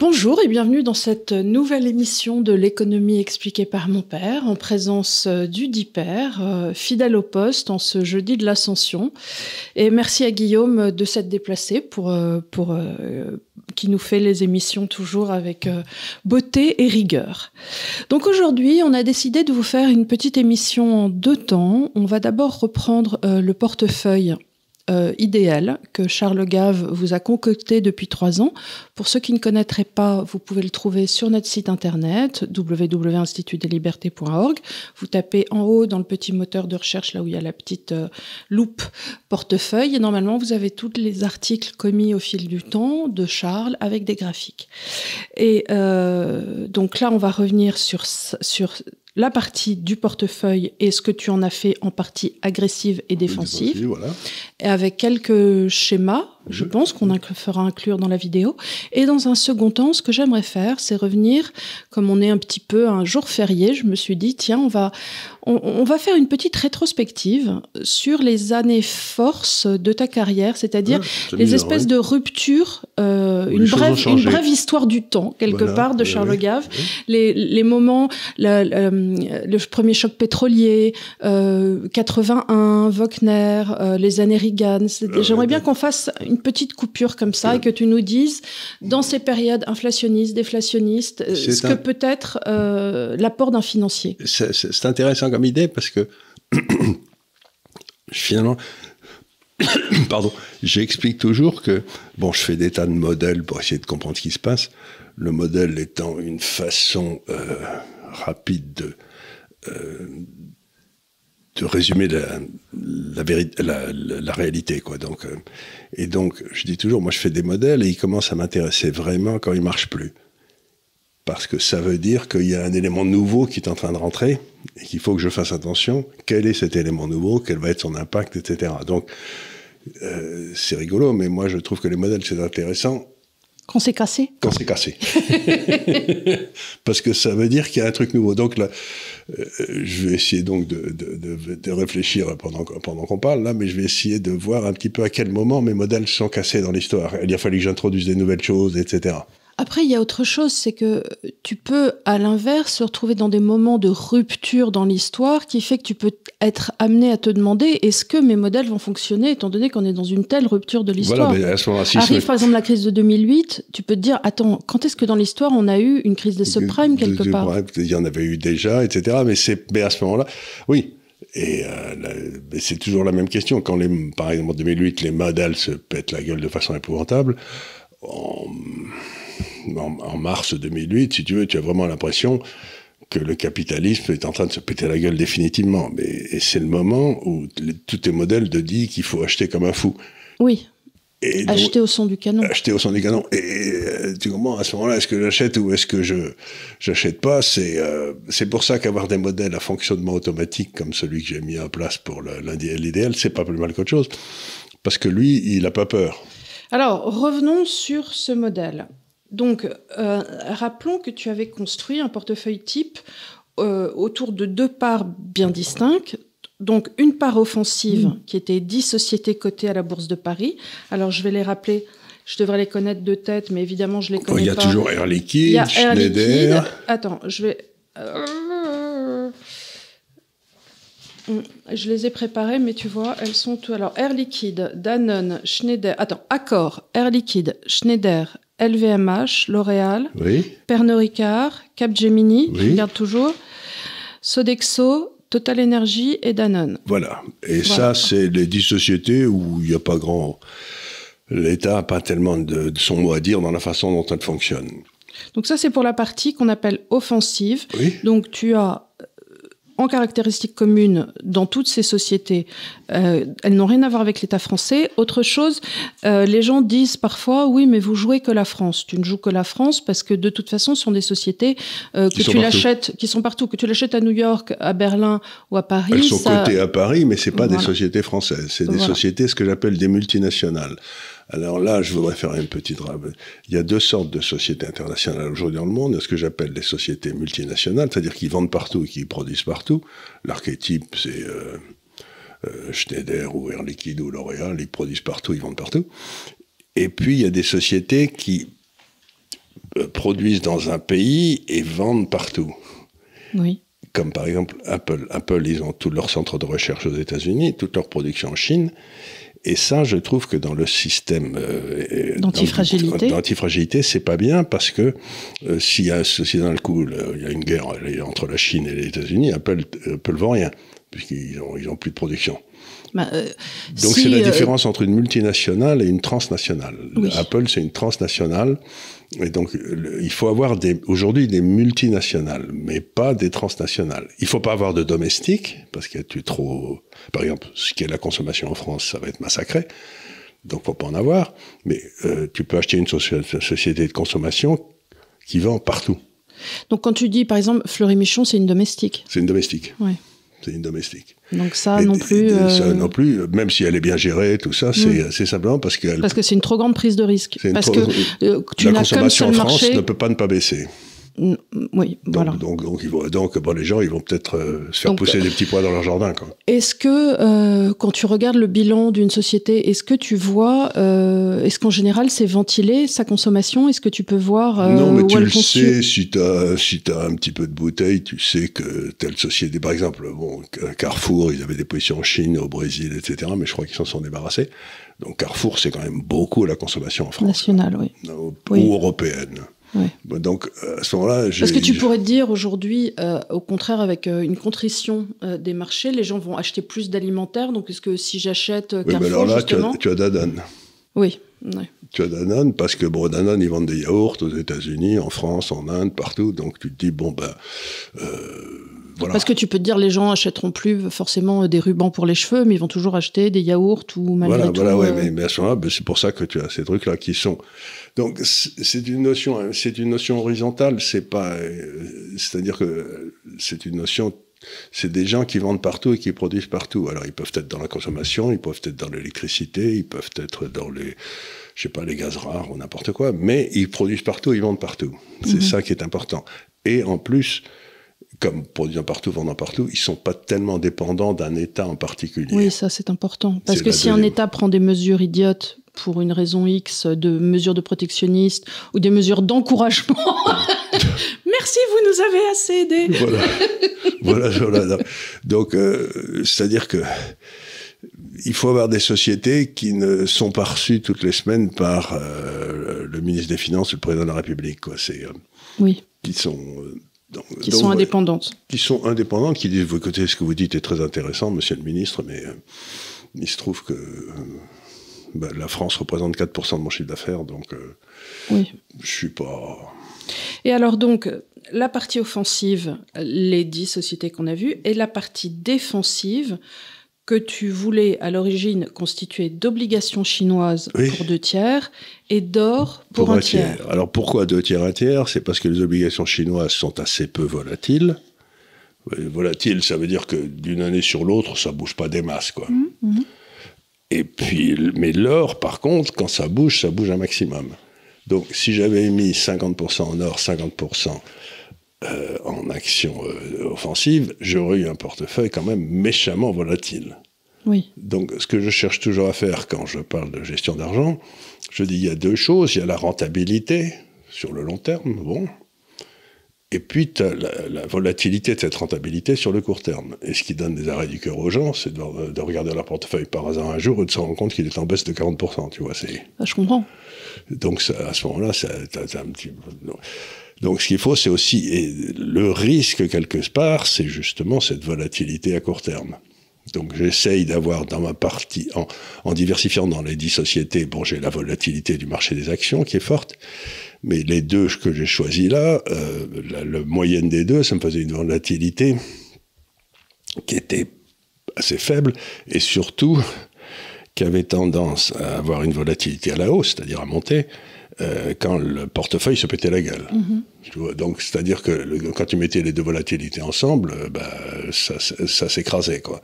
Bonjour et bienvenue dans cette nouvelle émission de l'économie expliquée par mon père en présence euh, du DIPER, euh, fidèle au poste en ce jeudi de l'Ascension. Et merci à Guillaume de s'être déplacé pour, euh, pour qui nous fait les émissions toujours avec beauté et rigueur. Donc aujourd'hui, on a décidé de vous faire une petite émission en deux temps. On va d'abord reprendre le portefeuille euh, idéal que Charles Gave vous a concocté depuis trois ans. Pour ceux qui ne connaîtraient pas, vous pouvez le trouver sur notre site internet www.institutdeslibertés.org. Vous tapez en haut dans le petit moteur de recherche là où il y a la petite euh, loupe portefeuille et normalement vous avez tous les articles commis au fil du temps de Charles avec des graphiques. Et euh, donc là, on va revenir sur sur la partie du portefeuille et ce que tu en as fait en partie agressive et défensive, voilà. et avec quelques schémas je pense qu'on fera inclure dans la vidéo. Et dans un second temps, ce que j'aimerais faire, c'est revenir, comme on est un petit peu un jour férié, je me suis dit, tiens, on va, on, va faire une petite rétrospective sur les années force de ta carrière, c'est-à-dire les espèces de ruptures, euh, une, brève, une brève histoire du temps, quelque part, de Charles Gave, les, les, moments, le premier choc pétrolier, euh, 81, Wagner, euh, les années Reagan. J'aimerais bien qu'on fasse une petite coupure comme ça et que tu nous dises, dans ces périodes inflationnistes, déflationnistes, euh, ce que peut être euh, l'apport d'un financier. C'est intéressant comme idée parce que finalement, pardon, j'explique toujours que, bon, je fais des tas de modèles pour essayer de comprendre ce qui se passe. Le modèle étant une façon euh, rapide de, de résumer la, la, réalité. Quoi. Donc, euh, et donc, je dis toujours, moi je fais des modèles et ils commencent à m'intéresser vraiment quand ils marchent plus. Parce que ça veut dire qu'il y a un élément nouveau qui est en train de rentrer et qu'il faut que je fasse attention. Quel est cet élément nouveau? Quel va être son impact, etc. Donc, euh, c'est rigolo, mais moi je trouve que les modèles c'est intéressant quand c'est cassé? Quand c'est cassé. Parce que ça veut dire qu'il y a un truc nouveau. Donc là, euh, je vais essayer donc de, de, de, réfléchir pendant, pendant qu'on parle là, mais je vais essayer de voir un petit peu à quel moment mes modèles sont cassés dans l'histoire. Il a fallu que j'introduise des nouvelles choses, etc. Après, il y a autre chose, c'est que tu peux, à l'inverse, se retrouver dans des moments de rupture dans l'histoire qui fait que tu peux être amené à te demander est-ce que mes modèles vont fonctionner étant donné qu'on est dans une telle rupture de l'histoire? Voilà, Arrive par exemple la crise de 2008, tu peux te dire attends, quand est-ce que dans l'histoire on a eu une crise de subprime quelque part? Il y en avait eu déjà, etc. Mais, mais à ce moment-là, oui, et euh, c'est toujours la même question. Quand, les, par exemple, en 2008, les modèles se pètent la gueule de façon épouvantable, en, en, mars 2008, si tu veux, tu as vraiment l'impression que le capitalisme est en train de se péter la gueule définitivement. Mais, et c'est le moment où tous tes modèles te disent qu'il faut acheter comme un fou. Oui. Et acheter au son du canon. Acheter au son du canon. Et euh, tu comprends, à ce moment-là, est-ce que j'achète ou est-ce que je j'achète pas? C'est euh, c'est pour ça qu'avoir des modèles à fonctionnement automatique comme celui que j'ai mis en place pour l'idéal, c'est pas plus mal qu'autre chose. Parce que lui, il a pas peur. Alors, revenons sur ce modèle. Donc, euh, rappelons que tu avais construit un portefeuille type euh, autour de deux parts bien distinctes. Donc, une part offensive mmh. qui était 10 sociétés cotées à la Bourse de Paris. Alors, je vais les rappeler. Je devrais les connaître de tête, mais évidemment, je les connais pas. Il y a toujours Air Liquide, Schneider. Attends, je vais. Euh, je les ai préparées, mais tu vois, elles sont tout. Alors, Air Liquide, Danone, Schneider. Attends, Accor, Air Liquide, Schneider, LVMH, L'Oréal, Pernod Ricard, Capgemini, je regarde toujours, Sodexo, Total Energy et Danone. Voilà. Et ça, c'est les dix sociétés où il n'y a pas grand. L'État n'a pas tellement de, son mot à dire dans la façon dont elles fonctionnent. Donc ça, c'est pour la partie qu'on appelle offensive. Donc tu as en caractéristiques communes dans toutes ces sociétés, euh, elles n'ont rien à voir avec l'État français. Autre chose, euh, les gens disent parfois, oui, mais vous jouez que la France. Tu ne joues que la France parce que de toute façon, ce sont des sociétés euh, que tu l'achètes, qui sont partout, que tu l'achètes à New York, à Berlin ou à Paris. Elles sont cotées à Paris, mais c'est pas des sociétés françaises. C'est des sociétés, ce que j'appelle des multinationales. Alors là, je voudrais faire une petite rave. Il y a deux sortes de sociétés internationales aujourd'hui dans le monde. Il y a ce que j'appelle les sociétés multinationales, c'est-à-dire qui vendent partout et qui produisent partout. L'archétype, c'est euh, euh, Schneider ou Air Liquide ou L'Oréal, ils produisent partout, ils vendent partout. Et puis, il y a des sociétés qui euh, produisent dans un pays et vendent partout. Oui. Comme par exemple Apple. Apple, ils ont tous leurs centres de recherche aux États-Unis, toute leur production en Chine. Et ça, je trouve que dans le système euh, d'antifragilité, d'antifragilité, c'est pas bien parce que euh, s'il y a ceci dans le coup, il y a une guerre entre la Chine et les États-Unis, Apple, Apple vend rien puisqu'ils ont, ils ont plus de production. Bah, euh, Donc c'est la euh, différence entre une multinationale et une transnationale. Apple, c'est une transnationale. Et donc, il faut avoir des, aujourd'hui des multinationales, mais pas des transnationales. Il faut pas avoir de domestiques, parce que tu trop, par exemple, ce qui est la consommation en France, ça va être massacré. Donc, faut pas en avoir. Mais euh, tu peux acheter une société de consommation qui vend partout. Donc, quand tu dis, par exemple, Fleury Michon, c'est une domestique. C'est une domestique. Ouais c'est une domestique. Donc ça non plus. Ça euh, non plus, même si elle est bien gérée, tout ça, c'est hmm. simplement parce qu'elle. Parce que c'est une trop grande prise de risque. Parce que euh, tu marché. La consommation en France ne peut pas ne pas baisser. Oui, voilà. Donc, donc, bon, les gens, ils vont peut-être euh, se faire pousser des petits pois dans leur jardin. Est-ce que, euh, quand tu regardes le bilan d'une société, est-ce que tu vois, euh, est-ce qu'en général, c'est ventilé, sa consommation? Est-ce que tu peux voir Non, mais tu le sais, si tu as, si as un petit peu de bouteille, tu sais que telle société, par exemple, bon, Carrefour, ils avaient des positions en Chine, au Brésil, etc., mais je crois qu'ils s'en sont débarrassés. Donc Carrefour, c'est quand même beaucoup la consommation en France. Nationale, oui. Ou européenne. Donc à ce moment-là, Est-ce que tu pourrais te dire aujourd'hui, euh, au contraire, avec euh, une contrition euh, des marchés, les gens vont acheter plus d'alimentaire. Donc est-ce que si j'achète oui, mais alors là, tu as, tu as Danone. Oui. Tu as Danone parce que bon, Danone, ils vendent des yaourts aux États-Unis, en France, en Inde, partout. Donc tu te dis bon ben. Parce que tu peux te dire, les gens achèteront plus forcément des rubans pour les cheveux, mais ils vont toujours acheter des yaourts ou malgré voilà, tout. Voilà, ouais, mais, mais, à ce moment-là, ben, c'est pour ça que tu as ces trucs-là qui sont donc c'est une notion, c'est une notion horizontale. C'est pas, euh, c'est-à-dire que c'est une notion c'est des gens qui vendent partout et qui produisent partout. Alors ils peuvent être dans la consommation, ils peuvent être dans l'électricité, ils peuvent être dans les, je sais pas, les gaz rares ou n'importe quoi, mais ils produisent partout, ils vendent partout. C'est mhm. ça qui est important. Et en plus, comme produisant partout, vendant partout, ils sont pas tellement dépendants d'un État en particulier. Oui, ça c'est important. Parce que si un État prend des mesures idiotes pour une raison X de mesures de protectionnistes ou des mesures d'encouragement. Merci, vous nous avez assez aidés. Voilà, voilà, Donc, euh, c'est-à-dire que il faut avoir des sociétés qui ne sont pas reçues toutes les semaines par euh, le ministre des Finances ou le président de la République. Quoi. C'est, euh, oui. Qui sont. Qui sont indépendantes. Qui sont indépendantes, qui disent, écoutez, ce que vous dites est très intéressant, monsieur le ministre, mais il se trouve que bah, la France représente 4% de mon chiffre d'affaires, donc euh, oui. je suis pas. Et alors donc, la partie offensive, les 10 sociétés qu'on a vues, et la partie défensive que tu voulais à l'origine constituer d'obligations chinoises pour deux tiers et d'or pour, un, tiers. Alors pourquoi deux tiers, un tiers? C'est parce que les obligations chinoises sont assez peu volatiles. Volatiles, ça veut dire que d'une année sur l'autre, ça bouge pas des masses, quoi. Mmh, mmh. Et puis, mais l'or, par contre, quand ça bouge, ça bouge un maximum. Donc, si j'avais mis 50% en or, 50% euh, en action euh, offensive, j'aurais eu un portefeuille quand même méchamment volatile. Oui. Donc, ce que je cherche toujours à faire quand je parle de gestion d'argent, je dis il y a deux choses. Il y a la rentabilité sur le long terme, bon, et puis, tu as la, volatilité de cette rentabilité sur le court terme. Et ce qui donne des arrêts du cœur aux gens, c'est de, regarder leur portefeuille par hasard un jour et de se rendre compte qu'il est en baisse de 40%. Tu vois, c'est... Ah, je comprends. Donc, à ce moment-là, un petit... Donc, ce qu'il faut, c'est aussi... Le risque, quelque part, c'est justement cette volatilité à court terme. Donc j'essaye d'avoir dans ma partie, en, en, diversifiant dans les dix sociétés, bon j'ai la volatilité du marché des actions qui est forte, mais les deux que j'ai choisis là, euh, la, moyenne des deux, ça me faisait une volatilité qui était assez faible et surtout qui avait tendance à avoir une volatilité à la hausse, c'est-à-dire à monter, euh, quand le portefeuille se pétait la gueule. Mm-hmm. Donc, c'est-à-dire que quand tu mettais les deux volatilités ensemble, euh, bah, ça, ça, s'écrasait, quoi.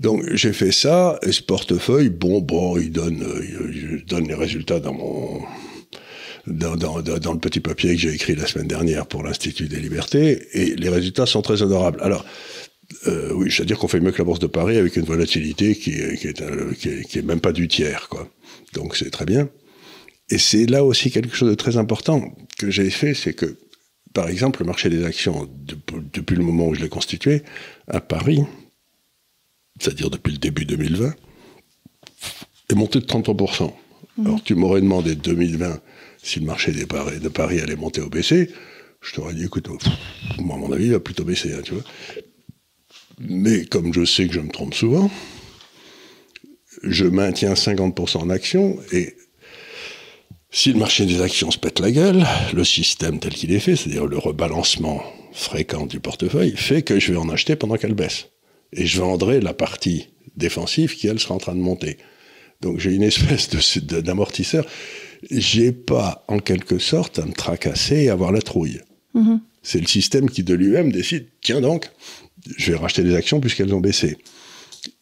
Donc, j'ai fait ça, et ce portefeuille, bon, bon, il donne, il donne les résultats dans mon, dans, dans, dans, le petit papier que j'ai écrit la semaine dernière pour l'Institut des libertés, et les résultats sont très honorables. Alors, euh, oui, c'est-à-dire qu'on fait mieux que la Bourse de Paris avec une volatilité qui est, qui est, qui est, qui est même pas du tiers, quoi. Donc c'est très bien. Et c'est là aussi quelque chose de très important que j'ai fait, c'est que, par exemple, le marché des actions, depuis le moment où je l'ai constitué, à Paris, c'est-à-dire depuis le début 2020, est monté de 33%. Mmh. Alors tu m'aurais demandé 2020 si le marché des Paris, de Paris allait monter ou baisser. Je t'aurais dit, écoute, moi, à mon avis, il va plutôt baisser, hein, tu vois. Mais comme je sais que je me trompe souvent, je maintiens 50% en actions et si le marché des actions se pète la gueule, le système tel qu'il est fait, c'est-à-dire le rebalancement fréquent du portefeuille, fait que je vais en acheter pendant qu'elle baisse. Et je vendrai la partie défensive qui, elle, sera en train de monter. Donc j'ai une espèce d'amortisseur. J'ai pas, en quelque sorte, à me tracasser et avoir la trouille. Mm-hmm. C'est le système qui, de lui-même, décide, tiens donc, je vais racheter des actions puisqu'elles ont baissé.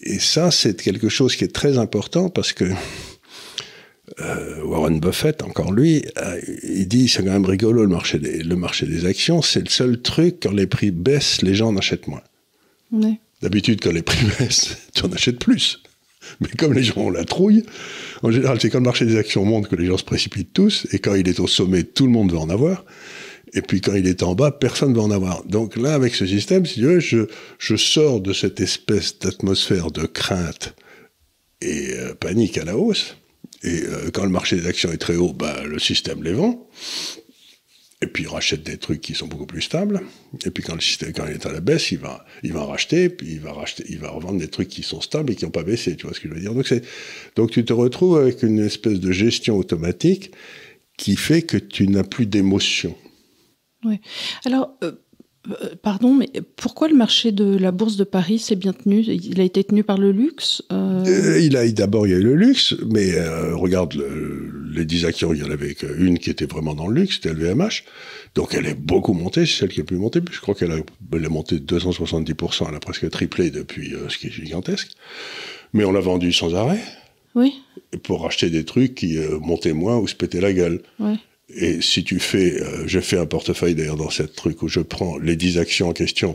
Et ça, c'est quelque chose qui est très important parce que euh, Warren Buffett, encore lui, euh, il dit c'est quand même rigolo le marché des, le marché des actions, c'est le seul truc, quand les prix baissent, les gens en achètent moins. D'habitude, quand les prix baissent, tu en achètes plus. Mais comme les gens ont la trouille, en général, c'est quand le marché des actions monte que les gens se précipitent tous, et quand il est au sommet, tout le monde veut en avoir. Et puis quand il est en bas, personne ne va en avoir. Donc là, avec ce système, si tu veux, je, je sors de cette espèce d'atmosphère de crainte et euh, panique à la hausse. Et euh, quand le marché des actions est très haut, bah, le système les vend. Et puis il rachète des trucs qui sont beaucoup plus stables. Et puis quand le système quand il est à la baisse, il va, il va racheter, puis il va racheter, il va revendre des trucs qui sont stables et qui n'ont pas baissé. Tu vois ce que je veux dire? Donc donc tu te retrouves avec une espèce de gestion automatique qui fait que tu n'as plus d'émotion. Oui. Alors, euh, euh, pardon, mais pourquoi le marché de la bourse de Paris s'est bien tenu? Il a été tenu par le luxe euh? Il a d'abord il y a eu le luxe, mais regarde les 10 actions, il y en avait une qui était vraiment dans le luxe, c'était LVMH. Donc elle est beaucoup montée, c'est celle qui a pu monter. Je crois qu'elle a, elle a monté de 270%, elle a presque triplé depuis, ce qui est gigantesque. Mais on l'a vendu sans arrêt. Oui. Pour acheter des trucs qui montaient moins ou se pétaient la gueule. Oui. Et si tu fais, euh, je fais un portefeuille d'ailleurs dans cette truc où je prends les 10 actions en question,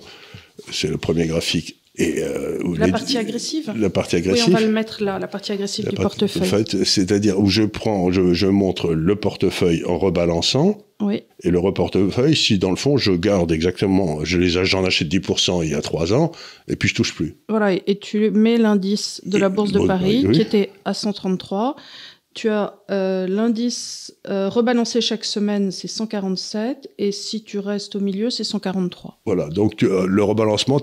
c'est le premier graphique. Et, euh, la partie agressive La partie agressive. Oui, on va le mettre là, la partie agressive du portefeuille. C'est-à-dire où je prends, je, je, montre le portefeuille en rebalançant. Oui. Et le portefeuille, si dans le fond, je garde exactement, je les, j'en achète 10% il y a 3 ans, et puis je touche plus. Voilà, et tu mets l'indice de la Bourse de Paris, qui était à 133 tu as euh, l'indice euh, rebalancé chaque semaine, c'est 147, et si tu restes au milieu, c'est 143. Voilà, donc euh, le rebalancement,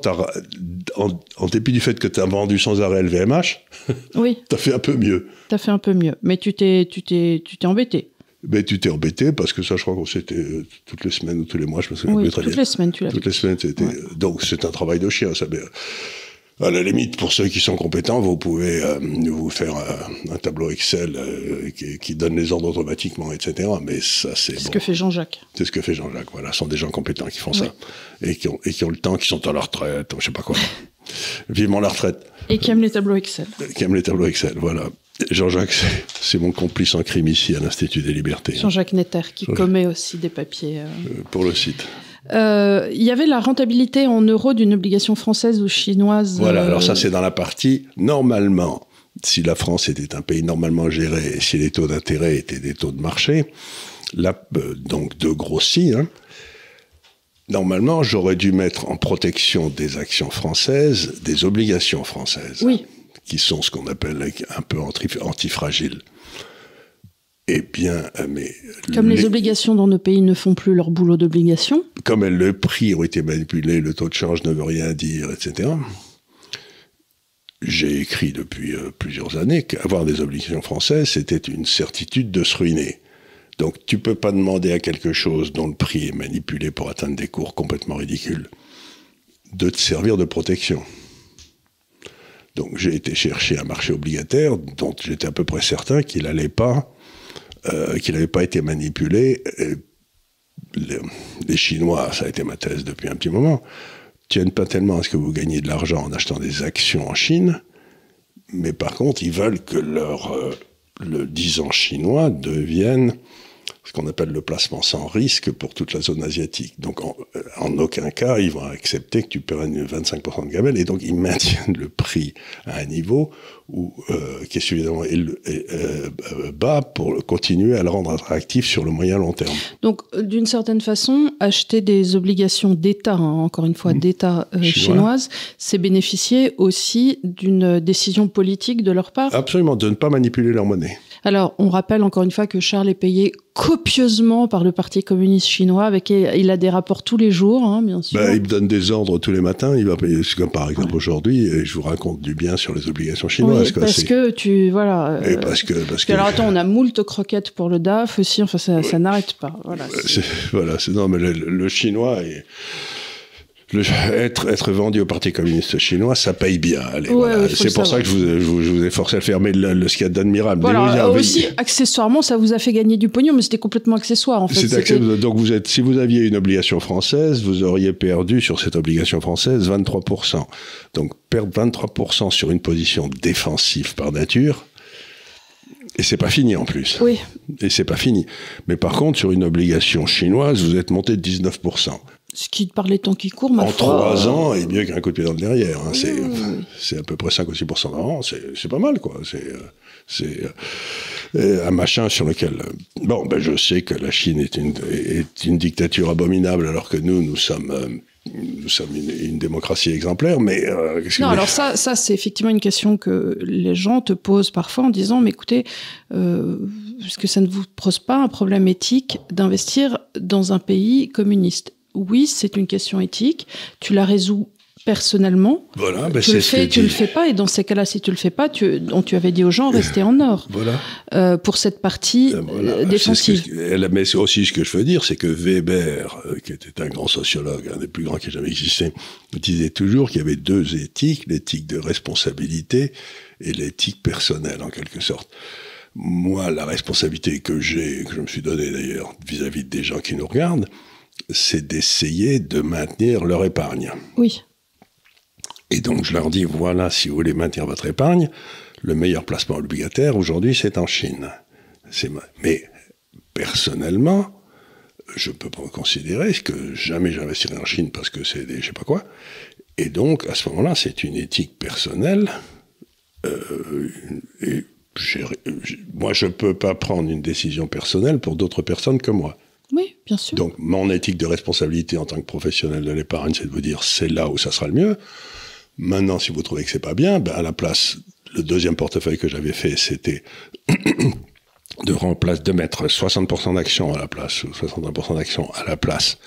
en, en, dépit du fait que tu as vendu sans arrêt LVMH, oui. tu as fait un peu mieux. Tu as fait un peu mieux, mais tu t'es, tu t'es, tu t'es embêté. Mais tu t'es embêté parce que ça, je crois que c'était toutes les semaines ou tous les mois, je me souviens oui, toutes les semaines, tu l'as Toutes les semaines, c'était. Donc c'est un travail de chien, ça. À la limite, pour ceux qui sont compétents, vous pouvez euh, vous faire un, tableau Excel euh, qui, donne les ordres automatiquement, etc. Mais ça, c'est ce que fait Jean-Jacques. C'est ce que fait Jean-Jacques. Voilà, ce sont des gens compétents qui font ça et qui, ont, et qui ont le temps, qui sont à la retraite, je sais pas quoi. Vivement la retraite. Et qui aiment les tableaux Excel. Qui aiment les tableaux Excel, voilà. Jean-Jacques, c'est mon complice en crime ici à l'Institut des Libertés. Jean-Jacques Netter, qui commet aussi des papiers. Euh. Pour le site. Euh, il y avait la rentabilité en euros d'une obligation française ou chinoise. Voilà, alors ça euh, c'est dans la partie normalement. Si la France était un pays normalement géré, si les taux d'intérêt étaient des taux de marché, là, euh, donc de grossi, hein, normalement j'aurais dû mettre en protection des actions françaises des obligations françaises. Oui. Qui sont ce qu'on appelle un peu antifragiles. Eh bien, mais. Comme les, obligations dans nos pays ne font plus leur boulot d'obligation. Comme le prix ont été manipulé, le taux de change ne veut rien dire, etc. J'ai écrit depuis euh, plusieurs années qu'avoir des obligations françaises, c'était une certitude de se ruiner. Donc tu peux pas demander à quelque chose dont le prix est manipulé pour atteindre des cours complètement ridicules de te servir de protection. Donc j'ai été chercher un marché obligataire dont j'étais à peu près certain qu'il n'allait pas euh, qu'il n'avait pas été manipulé. Les, Chinois, ça a été ma thèse depuis un petit moment, tiennent pas tellement à ce que vous gagnez de l'argent en achetant des actions en Chine, mais par contre, ils veulent que leur, euh, le 10 ans chinois devienne ce qu'on appelle le placement sans risque pour toute la zone asiatique. Donc en, en aucun cas, ils vont accepter que tu prennes 25% de gamelle, et donc ils maintiennent le prix à un niveau où, euh, qui est suffisamment euh, bas pour continuer à le rendre attractif sur le moyen long terme. Donc d'une certaine façon, acheter des obligations d'État, hein, encore une fois mmh. d'État euh, chinoise, c'est bénéficier aussi d'une décision politique de leur part Absolument, de ne pas manipuler leur monnaie. Alors, on rappelle encore une fois que Charles est payé copieusement par le Parti communiste chinois, avec il a des rapports tous les jours, hein, bien sûr. Ben, il me donne des ordres tous les matins. Il va payer, comme par exemple aujourd'hui, et je vous raconte du bien sur les obligations chinoises. Oui, parce que tu voilà. Et parce que parce que. Alors attends, on a moult croquettes pour le DAF aussi. Enfin, ça, ça n'arrête pas. Voilà. Voilà, c'est non, mais le, le chinois. Est être, être vendu au Parti communiste chinois, ça paye bien. c'est pour ça que je vous, ai forcé à fermer le, ce qu'il y a d'admirable. Voilà, aussi, accessoirement, ça vous a fait gagner du pognon, mais c'était complètement accessoire en fait. donc vous êtes, si vous aviez une obligation française, vous auriez perdu sur cette obligation française 23%. Donc perdre 23% sur une position défensive par nature, et c'est pas fini en plus. Oui. Et c'est pas fini. Mais par contre, sur une obligation chinoise, vous êtes monté de 19%. Ce qui, par les temps qui courent, ma En trois ans, est mieux qu'un coup de pied dans le derrière. Hein. C'est, à peu près 5 ou 6 par an. C'est, pas mal, quoi. C'est, c'est euh, un machin sur lequel. Bon, ben, je sais que la Chine est une, est une dictature abominable, alors que nous, nous sommes. Euh, nous sommes une, démocratie exemplaire, mais... Euh, non, alors ça, ça c'est effectivement une question que les gens te posent parfois en disant, mais écoutez, est-ce que ça ne vous pose pas un problème éthique d'investir dans un pays communiste? Oui, c'est une question éthique. Tu la résous personnellement. Voilà, ben tu le fais, tu le fais pas, et dans ces cas-là, si tu le fais pas, tu, on, tu avais dit aux gens restez en or. Voilà. Euh, pour cette partie euh, défensive. mais aussi ce que je veux dire, c'est que Weber, euh, qui était un grand sociologue, un des plus grands qui ait jamais existé, disait toujours qu'il y avait deux éthiques, l'éthique de responsabilité et l'éthique personnelle, en quelque sorte. Moi, la responsabilité que j'ai, que je me suis donnée d'ailleurs vis-à-vis des gens qui nous regardent, c'est d'essayer de maintenir leur épargne. Oui. Et donc je leur dis, voilà, si vous voulez maintenir votre épargne, le meilleur placement obligataire aujourd'hui, c'est en Chine. Mais personnellement, je peux pas considérer que jamais j'investirai en Chine parce que c'est des je sais pas quoi. Et donc, à ce moment-là, c'est une éthique personnelle. Euh, et moi, je peux pas prendre une décision personnelle pour d'autres personnes que moi. Oui, bien sûr. Donc, mon éthique de responsabilité en tant que professionnel de l'épargne, c'est de vous dire, c'est là où ça sera le mieux. Maintenant, si vous trouvez que c'est pas bien, ben à la place, le deuxième portefeuille que j'avais fait, c'était de remplacer, de mettre 60% d'actions à la place, ou 61% d'actions à la place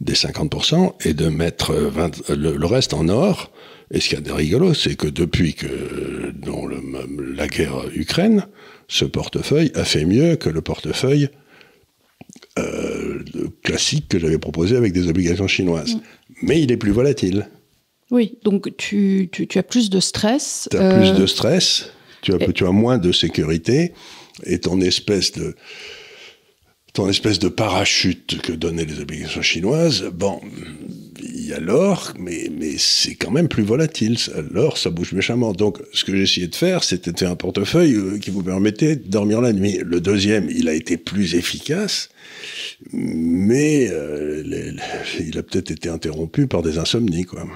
des 50% et de mettre 20, le, reste en or. Et ce qu'il y a de rigolo, c'est que depuis que dans la guerre Ukraine, ce portefeuille a fait mieux que le portefeuille euh, classique que j'avais proposé avec des obligations chinoises. Mm. Mais il est plus volatile. Oui, donc tu, tu, as plus de stress. Tu as plus de euh, stress, tu as, tu as moins de sécurité, et ton espèce de ton espèce de parachute que donnaient les obligations chinoises, bon, y a l'or, mais, mais c'est quand même plus volatile. L'or, ça bouge méchamment. Donc, ce que j'ai essayé de faire, c'était de faire un portefeuille euh, qui vous permettait de dormir la nuit. Le deuxième, il a été plus efficace, mais euh, il a peut-être été interrompu par des insomnies, quoi.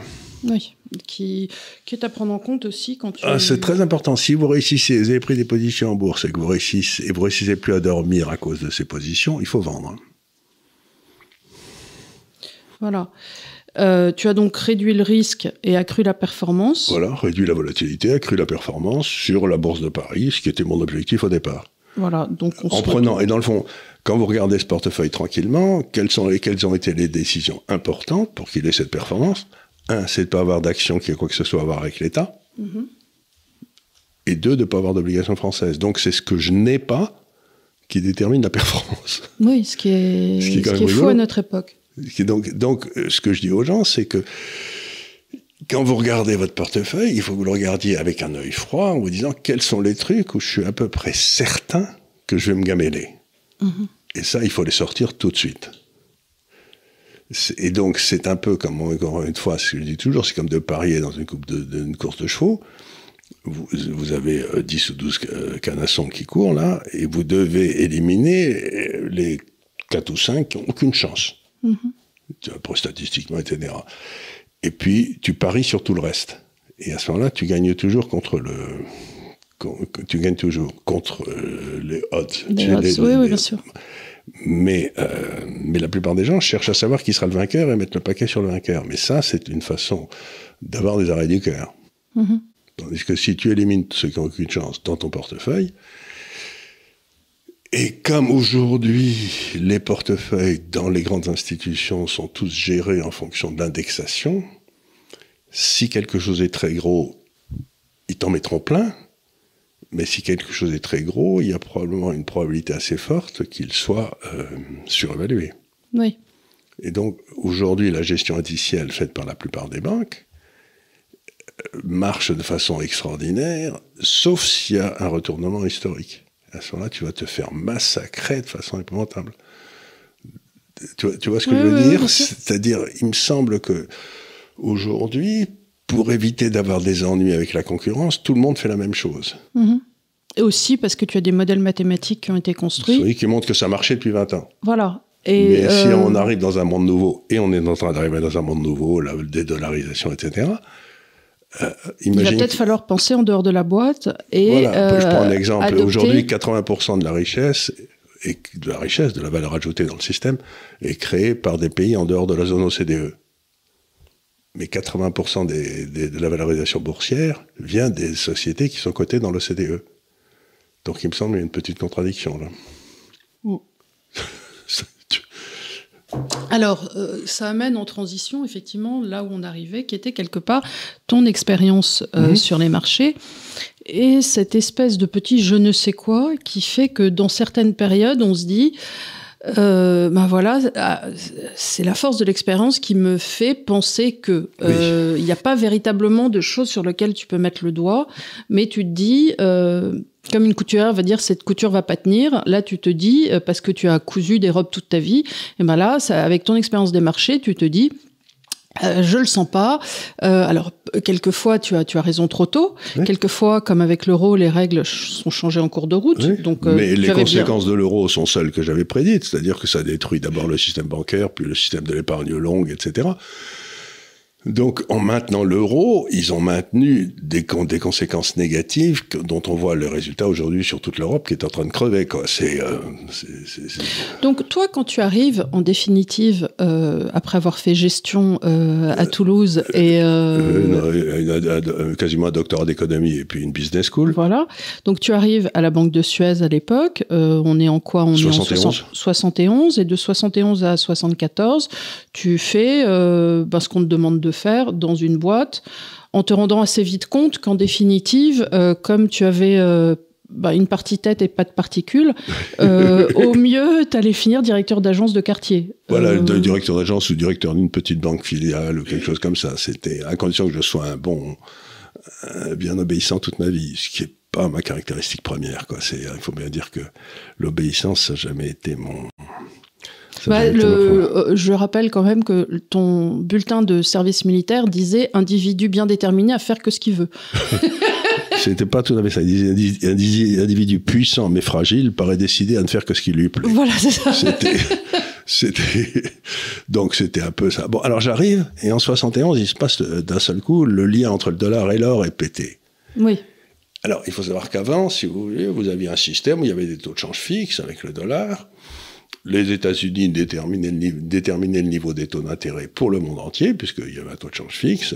Oui, qui, qui est à prendre en compte aussi quand tu... Ah, c'est très important. Si vous réussissez, vous avez pris des positions en bourse et que vous réussissez, et vous réussissez plus à dormir à cause de ces positions, il faut vendre. Voilà. Euh, tu as donc réduit le risque et accru la performance. Voilà, réduit la volatilité, accru la performance sur la bourse de Paris, ce qui était mon objectif au départ. Voilà, donc on en prenant et dans le fond, quand vous regardez ce portefeuille tranquillement, quelles, sont, quelles ont été les décisions importantes pour qu'il ait cette performance? Un, c'est de ne pas avoir d'action qui a quoi que ce soit à voir avec l'État. Mhm. Et deux, de ne pas avoir d'obligation française. Donc c'est ce que je n'ai pas qui détermine la performance. Oui, ce qui est, ce qui est, fou à notre époque. Donc, donc, euh, ce que je dis aux gens, c'est que quand vous regardez votre portefeuille, il faut que vous le regardiez avec un œil froid en vous disant quels sont les trucs où je suis à peu près certain que je vais me gameler. Mhm. Et ça, il faut les sortir tout de suite. Et donc, c'est un peu comme, encore une fois, ce que je dis toujours, c'est comme de parier dans une, coupe de, course de chevaux. vous, avez 10 ou 12 canassons qui courent là, et vous devez éliminer les 4 ou 5 qui n'ont aucune chance. Mm statistiquement, etc. Et puis, tu paries sur tout le reste. Et à ce moment-là, tu gagnes toujours contre le. Tu gagnes toujours contre euh, les odds. oui, oui, bien sûr. Mais, euh, mais la plupart des gens cherchent à savoir qui sera le vainqueur et mettre le paquet sur le vainqueur. Mais ça, c'est une façon d'avoir des arrêts du cœur. Mm-hmm. Tandis que si tu élimines ceux qui n'ont aucune chance dans ton portefeuille, et comme aujourd'hui, les portefeuilles dans les grandes institutions sont tous gérés en fonction de l'indexation, si quelque chose est très gros, ils t'en mettront plein. Mais si quelque chose est très gros, il y a probablement une probabilité assez forte qu'il soit euh, surévalué. Oui. Et donc, aujourd'hui, la gestion indicielle faite par la plupart des banques euh, marche de façon extraordinaire, sauf s'il y a un retournement historique à ce moment-là, tu vas te faire massacrer de façon épouvantable. Tu vois, ce que je veux dire? C'est-à-dire, il me semble que aujourd'hui, pour éviter d'avoir des ennuis avec la concurrence, tout le monde fait la même chose. Mhm. Et aussi parce que tu as des modèles mathématiques qui ont été construits. Oui, qui montrent que ça marchait depuis 20 ans. Voilà. Et Mais si euh, on arrive dans un monde nouveau, et on est en train d'arriver dans un monde nouveau, la dédollarisation, etc., euh, il va peut-être falloir penser en dehors de la boîte et. Voilà, je prends un euh, exemple. Aujourd'hui, 80% de la richesse et de la richesse, de la valeur ajoutée dans le système, est créée par des pays en dehors de la zone OCDE. Mais 80% de la valorisation boursière vient des sociétés qui sont cotées dans l'OCDE. Donc il me semble qu'il y a une petite contradiction là. Mm. Alors, euh, ça amène en transition, effectivement, là où on arrivait, qui était quelque part ton expérience euh, mhm. sur les marchés et cette espèce de petit je ne sais quoi qui fait que dans certaines périodes, on se dit, euh, ben voilà, ah, c'est la force de l'expérience qui me fait penser que il n'y a pas véritablement de choses sur lesquelles tu peux mettre le doigt, mais tu te dis, comme une couturière va dire cette couture va pas tenir, là tu te dis euh, parce que tu as cousu des robes toute ta vie, et ben là avec ton expérience des marchés, tu te dis euh, je le sens pas. Euh, alors quelquefois tu as tu as raison trop tôt. Quelquefois comme avec l'euro les règles sont changées en cours de route. Donc mais les conséquences de l'euro sont celles que j'avais prédites, c'est-à-dire que ça détruit d'abord le système bancaire puis le système de l'épargne longue, etc. Donc, en maintenant l'euro, ils ont maintenu des, des, conséquences négatives dont on voit le résultat aujourd'hui sur toute l'Europe qui est en train de crever. Quoi. Euh, Donc, toi, quand tu arrives, en définitive, euh, après avoir fait gestion euh, à Toulouse et... quasiment un doctorat d'économie et puis une business school. Voilà. Donc, tu arrives à la Banque de Suez à l'époque. on est en quoi? On 71. est en 71. Et de 71 à 74, tu fais ben, ce qu'on te demande de faire dans une boîte, en te rendant assez vite compte qu'en définitive, euh, comme tu avais euh, bah, une partie tête et pas de particules, euh, au mieux, tu allais finir directeur d'agence de quartier. Voilà, directeur d'agence ou directeur d'une petite banque filiale ou quelque chose comme ça. C'était à condition que je sois un bon, bien obéissant toute ma vie, ce qui est pas ma caractéristique première. Quoi. C'est, il faut bien dire que l'obéissance, ça n'a jamais été mon, bah, le, euh, je rappelle quand même que ton bulletin de service militaire disait individu bien déterminé à faire que ce qu'il veut. C'était pas tout à fait ça. Il disait individu puissant mais fragile paraît décider à ne faire que ce qui lui plaît. Voilà, c'est ça. C'était, donc c'était un peu ça. Bon, alors j'arrive et en 71, il se passe euh, d'un seul coup le lien entre le dollar et l'or est pété. Oui. Alors, il faut savoir qu'avant, si vous voulez, vous aviez un système où il y avait des taux de change fixes avec le dollar les États-Unis déterminaient, le niveau des taux d'intérêt pour le monde entier, puisqu'il y avait un taux de change fixe.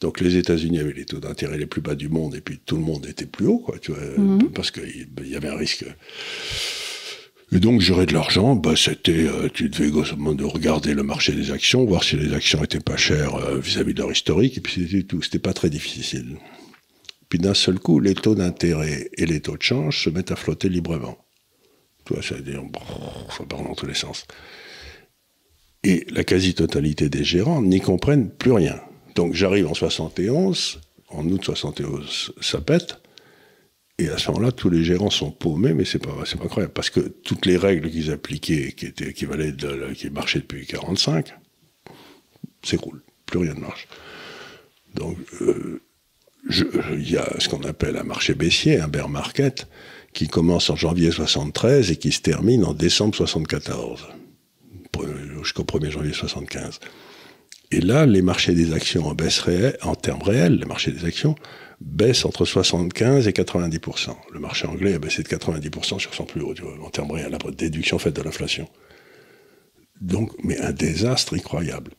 Donc les États-Unis avaient les taux d'intérêt les plus bas du monde, et puis tout le monde était plus haut, quoi, tu vois, mhm. parce qu'il y avait un risque. Et donc, gérer de l'argent, bah, c'était, euh, tu devais de regarder le marché des actions, voir si les actions étaient pas chères euh, vis-à-vis de leur historique, et puis c'était tout. C'était pas très difficile. Puis d'un seul coup, les taux d'intérêt et les taux de change se mettent à flotter librement ça veut dire, ça part dans tous les sens. Et la quasi-totalité des gérants n'y comprennent plus rien. Donc j'arrive en 71, en août 71, ça pète. Et à ce moment-là, tous les gérants sont paumés, mais c'est pas, pas incroyable, parce que toutes les règles qu'ils appliquaient, qui étaient, qui qui marchaient depuis 45, s'écroulent. Plus rien ne marche. Donc, euh, il y a ce qu'on appelle un marché baissier, un bear market, qui commence en janvier 73 et qui se termine en décembre 74, jusqu'au 1er janvier 75. Et là, les marchés des actions en baisse réelle, en termes réels, les marchés des actions baissent entre 75 et 90%. Le marché anglais a baissé de 90% sur son plus haut, en termes réels, la déduction faite de l'inflation. Donc, mais un désastre incroyable.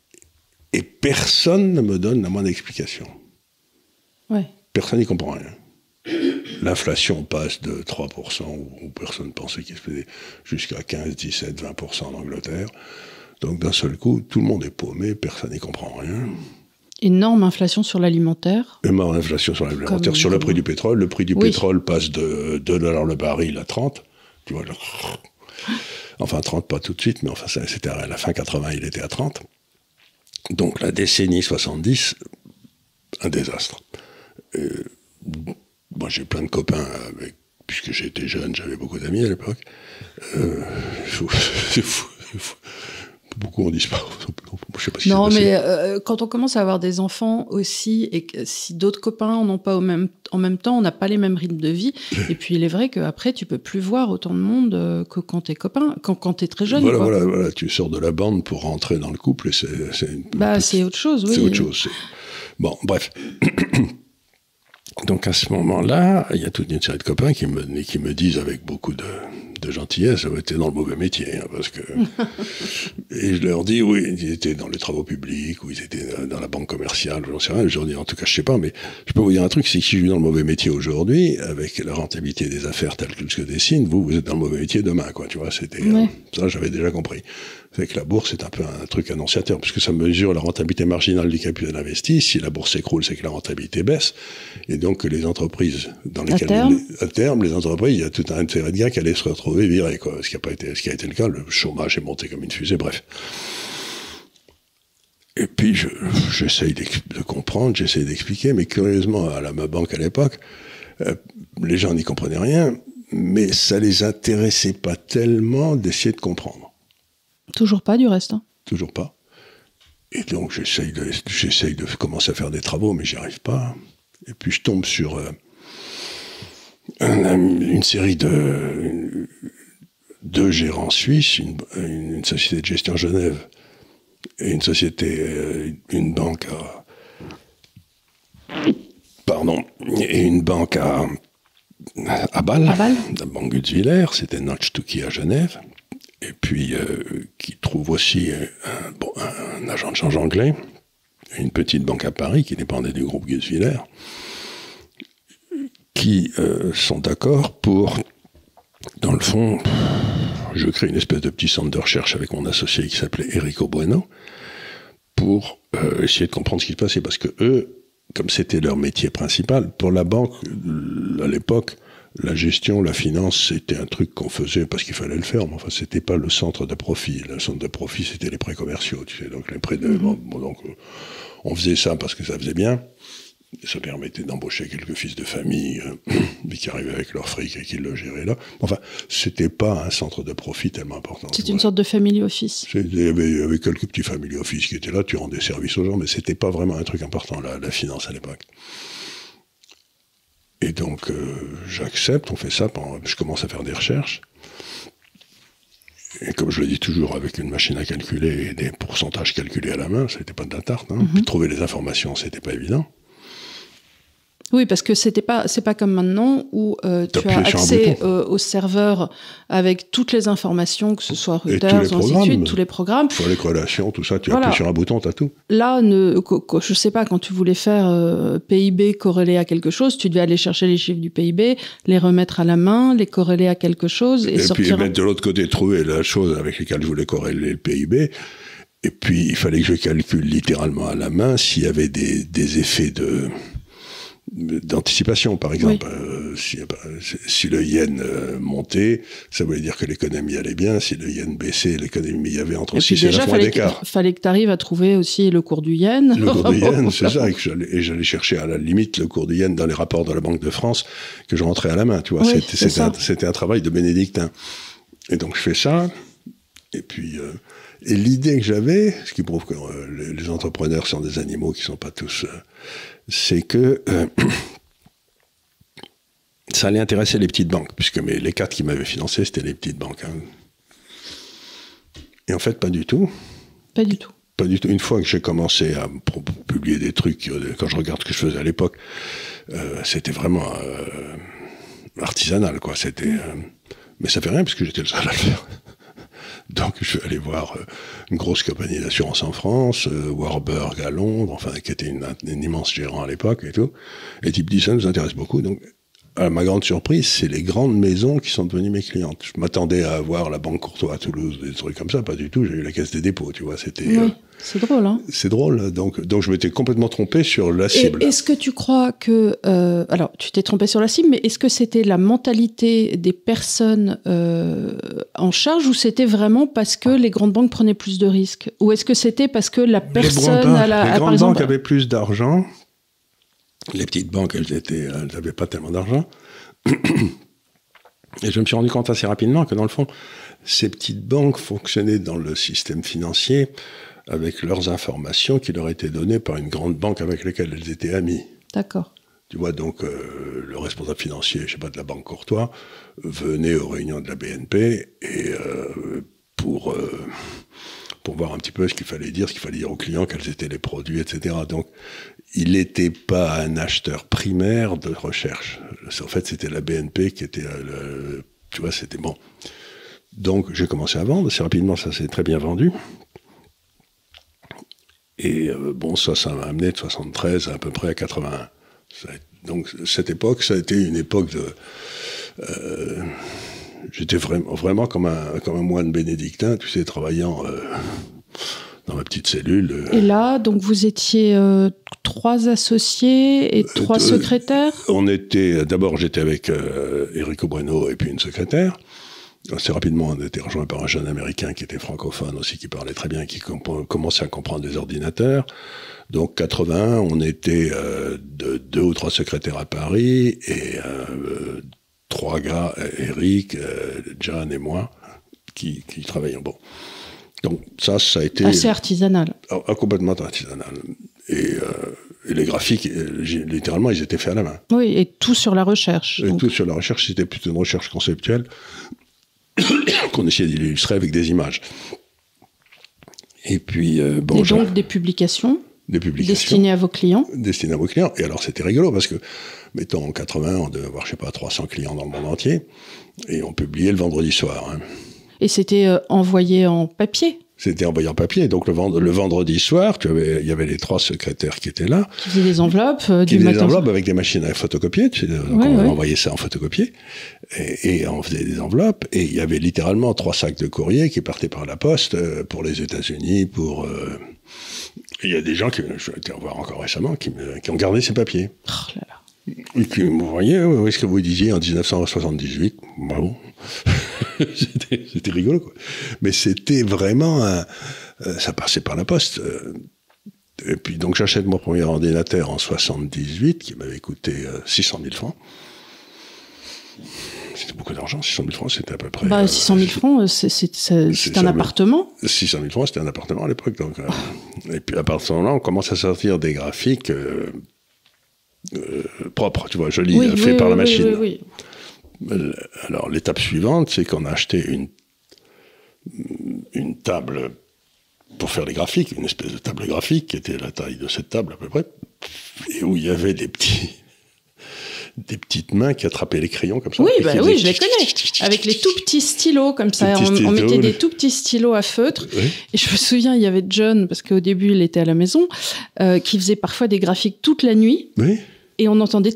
Et personne ne me donne la moindre explication. Ouais. Personne n'y comprend rien. L'inflation passe de 3%, où personne pensait qu'il se faisait, jusqu'à 15, 17, 20% en Angleterre. Donc d'un seul coup, tout le monde est paumé, personne n'y comprend rien. Énorme inflation sur l'alimentaire. Énorme inflation sur l'alimentaire. Sur le prix du pétrole, le prix du pétrole passe de 2 dollars le baril à 30. Tu vois, enfin 30 pas tout de suite, mais enfin c'était à la fin 80, il était à 30. Donc la décennie 70, un désastre. Moi j'ai plein de copains avec, puisque j'étais jeune, j'avais beaucoup d'amis à l'époque. Euh, beaucoup ont disparu. Je sais pas si non, mais euh, quand on commence à avoir des enfants aussi, et que si d'autres copains n'en ont pas au même, en même temps, on n'a pas les mêmes rythmes de vie. et puis il est vrai qu'après, tu peux plus voir autant de monde euh, que quand t'es copain, quand, quand t'es très jeune. Voilà, voilà, voilà, tu sors de la bande pour rentrer dans le couple et c'est. Bah, c'est autre chose, oui. C'est autre chose. Bon, bref. Donc à ce moment-là, il y a toute une série de copains qui me, qui me disent avec beaucoup de, de gentillesse, été dans le mauvais métier, hein, parce que... et je leur dis, oui, ils étaient dans les travaux publics, ou ils étaient dans la banque commerciale, j'en sais rien, je leur dis, en tout cas, je sais pas, mais je peux vous dire un truc, c'est que si je suis dans le mauvais métier aujourd'hui, avec la rentabilité des affaires telles que se dessine, vous, vous êtes dans le mauvais métier demain, quoi, tu vois, c'était... Euh, ça, j'avais déjà compris. Fait que la bourse est un peu un truc annonciateur, puisque ça mesure la rentabilité marginale du capital investi. Si la bourse s'écroule, c'est que la rentabilité baisse. Et donc, les entreprises dans lesquelles... À terme, à terme les entreprises, il y a tout un intérêt de gain qui allait se retrouver viré, quoi. Ce qui a pas été, ce qui a été le cas. Le chômage est monté comme une fusée, bref. Et puis, j'essaye de comprendre, j'essaye d'expliquer, mais curieusement, à la ma banque à l'époque, euh, les gens n'y comprenaient rien, mais ça les intéressait pas tellement d'essayer de comprendre. Toujours pas du reste. Hein. Toujours pas. Et donc j'essaye de, j'essaye de commencer à faire des travaux, mais j'y arrive pas. Et puis je tombe sur euh, une série de deux gérants suisses, une, société de gestion Genève et une société, euh, une banque à pardon, et une banque à à Bâle, la banque Gutzwiller, c'était Notch Tuki à Genève et puis euh, qui trouve aussi un, agent de change anglais, une petite banque à Paris qui dépendait du groupe Guesviller, qui euh, sont d'accord pour, dans le fond, je crée une espèce de petit centre de recherche avec mon associé qui s'appelait Enrico Bueno, pour euh, essayer de comprendre ce qui se passait, parce que eux, comme c'était leur métier principal, pour la banque, à l'époque, la gestion, la finance, c'était un truc qu'on faisait parce qu'il fallait le faire, mais enfin, c'était pas le centre de profit. Le centre de profit, c'était les prêts commerciaux, tu sais, donc les prêts de. Mhm. donc, euh, on faisait ça parce que ça faisait bien. ça permettait d'embaucher quelques fils de famille euh, qui arrivaient avec leur fric et qui le géraient là. Enfin, c'était pas un centre de profit tellement important. C'est une sorte de family office. Il y, avait, quelques petits family office qui étaient là, tu rendais service aux gens, mais c'était pas vraiment un truc important, la, la finance à l'époque. Et donc, euh, j'accepte, on fait ça, je commence à faire des recherches. Et comme je le dis toujours, avec une machine à calculer et des pourcentages calculés à la main, ça n'était pas de la tarte. Hein. Mhm. Puis trouver les informations, c'était pas évident. Oui, parce que c'était pas, c'est pas comme maintenant où euh, tu as accès euh, au serveur avec toutes les informations, que ce soit Reuters, ainsi de suite, tous les programmes. Sur les corrélations, tout ça, tu appuies sur un bouton, tu as tout. Là, ne, je sais pas, quand tu voulais faire euh, PIB corrélé à quelque chose, tu devais aller chercher les chiffres du PIB, les remettre à la main, les corréler à quelque chose et, et puis mettre de l'autre côté, trouver la chose avec laquelle je voulais corréler le PIB. Et puis, il fallait que je calcule littéralement à la main s'il y avait des, des effets de d'anticipation, par exemple. Euh, si, le yen euh, montait, ça voulait dire que l'économie allait bien. Si le yen baissait, l'économie, il y avait entre 6 et 9 points d'écart. Il fallait que tu arrives à trouver aussi le cours du yen. Le cours du yen, c'est ça. Et j'allais chercher à la limite le cours du yen dans les rapports de la Banque de France que je rentrais à la main. Tu vois, c'était un, un, travail de bénédictin. Et donc je fais ça. Et puis, euh, Et l'idée que j'avais, ce qui prouve que euh, les entrepreneurs sont des animaux qui ne sont pas tous, euh, c'est que euh, ça allait intéresser les petites banques, puisque les quatre qui m'avaient financé, c'était les petites banques. Hein. Et en fait, pas du tout. Pas du tout. Pas du tout. Une fois que j'ai commencé à publier des trucs, quand je regarde ce que je faisais à l'époque, c'était vraiment artisanal, quoi. C'était. Mais ça fait rien, puisque j'étais le seul à le faire. Donc je suis allé voir euh, une grosse compagnie d'assurance en France, euh, Warburg à Londres, enfin qui était une, immense gérant à l'époque et tout. Et type dit ça nous intéresse beaucoup. Donc à ma grande surprise, c'est les grandes maisons qui sont devenues mes clientes. Je m'attendais à avoir la Banque Courtois à Toulouse, des trucs comme ça, pas du tout. J'ai eu la Caisse des dépôts, tu vois. C'était. Oui, euh, c'est drôle, hein. C'est drôle. Donc, donc je m'étais complètement trompé sur la cible. Est-ce que tu crois que, euh, alors, tu t'es trompé sur la cible, mais est-ce que c'était la mentalité des personnes euh, en charge, ou c'était vraiment parce que les grandes banques prenaient plus de risques, ou est-ce que c'était parce que la personne à la, les grandes banques avaient plus d'argent les petites banques, elles étaient, elles n'avaient pas tellement d'argent. Et je me suis rendu compte assez rapidement que dans le fond, ces petites banques fonctionnaient dans le système financier avec leurs informations qui leur étaient données par une grande banque avec laquelle elles étaient amies. D'accord. Tu vois, donc euh, le responsable financier, je sais pas, de la Banque Courtois, venait aux réunions de la BNP et euh, pour euh, pour voir un petit peu ce qu'il fallait dire, ce qu'il fallait dire aux clients, quels étaient les produits, etc. Donc, il n'était pas un acheteur primaire de recherche. En fait, c'était la BNP qui était, le, tu vois, c'était bon. Donc, j'ai commencé à vendre. Assez rapidement, ça s'est très bien vendu. Et euh, bon, ça, ça m'a amené de 73 à, peu près à 81. donc, cette époque, ça a été une époque de. Euh, j'étais vraiment, vraiment comme un, comme un moine bénédictin, tu sais, travaillant euh, dans ma petite cellule. Et là, donc vous étiez euh, trois associés et trois euh, secrétaires? On était, d'abord j'étais avec Enrico Bueno et puis une secrétaire. Assez rapidement, on a été rejoint par un jeune américain qui était francophone aussi, qui parlait très bien, qui commençait à comprendre des ordinateurs. Donc 80, on était de, deux ou trois secrétaires à Paris et trois gars, Eric, euh, John et moi, qui, qui travaillons. Bon. Donc ça, ça a été... Assez artisanal. Ah, ah, complètement artisanal. Et, euh, les graphiques, euh, littéralement, ils étaient faits à la main. Oui, et tout sur la recherche. Et tout sur la recherche, c'était plutôt une recherche conceptuelle qu'on essayait d'illustrer avec des images. Et puis, bon... Et donc des publications des publications. Destinées à vos clients Destinées à vos clients. Et alors, c'était rigolo parce que mettons en 80, on devait avoir, je sais pas, 300 clients dans le monde entier, et on publiait le vendredi soir. Hein. Et c'était euh, envoyé en papier c'était envoyé en papier. Donc le, vendredi soir, tu avais, il y avait les trois secrétaires qui étaient là. Qui faisaient des enveloppes euh, qui faisaient des enveloppes avec des machines à photocopier. Tu sais, donc on envoyait ça en photocopier. Et, et, on faisait des enveloppes. Et il y avait littéralement trois sacs de courrier qui partaient par la poste euh, pour les États-Unis, pour... il y a des gens qui, je été en voir encore récemment, qui, qui ont gardé ces papiers. Oh là là. Vous voyez, où est-ce que vous disiez en 1978 Bravo. c'était rigolo, quoi. Mais c'était vraiment un, euh, ça passait par la poste. Euh. Et puis, donc, j'achète mon premier ordinateur en 78, qui m'avait coûté 600 euh, 000 francs. C'était beaucoup d'argent, 600 000 francs, c'était à peu près. Bah, 600 000 francs, c'est un appartement. 600 000 francs, c'était un appartement à l'époque. Donc, et puis à partir de ce moment-là, on commence à sortir des graphiques euh, propre, tu vois, joli, fait par la machine. Alors l'étape suivante, c'est qu'on a acheté une, une table pour faire les graphiques, une espèce de table graphique qui était la taille de cette table à peu près, et où il y avait des petits des petites mains qui attrapaient les crayons comme ça. Oui, bah oui, je les connais. Avec les tout petits stylos comme ça. On, mettait des tout petits stylos à feutre. Et je me souviens, il y avait John, parce qu'au début, il était à la maison, euh, qui faisait parfois des graphiques toute la nuit. Oui. Et on entendait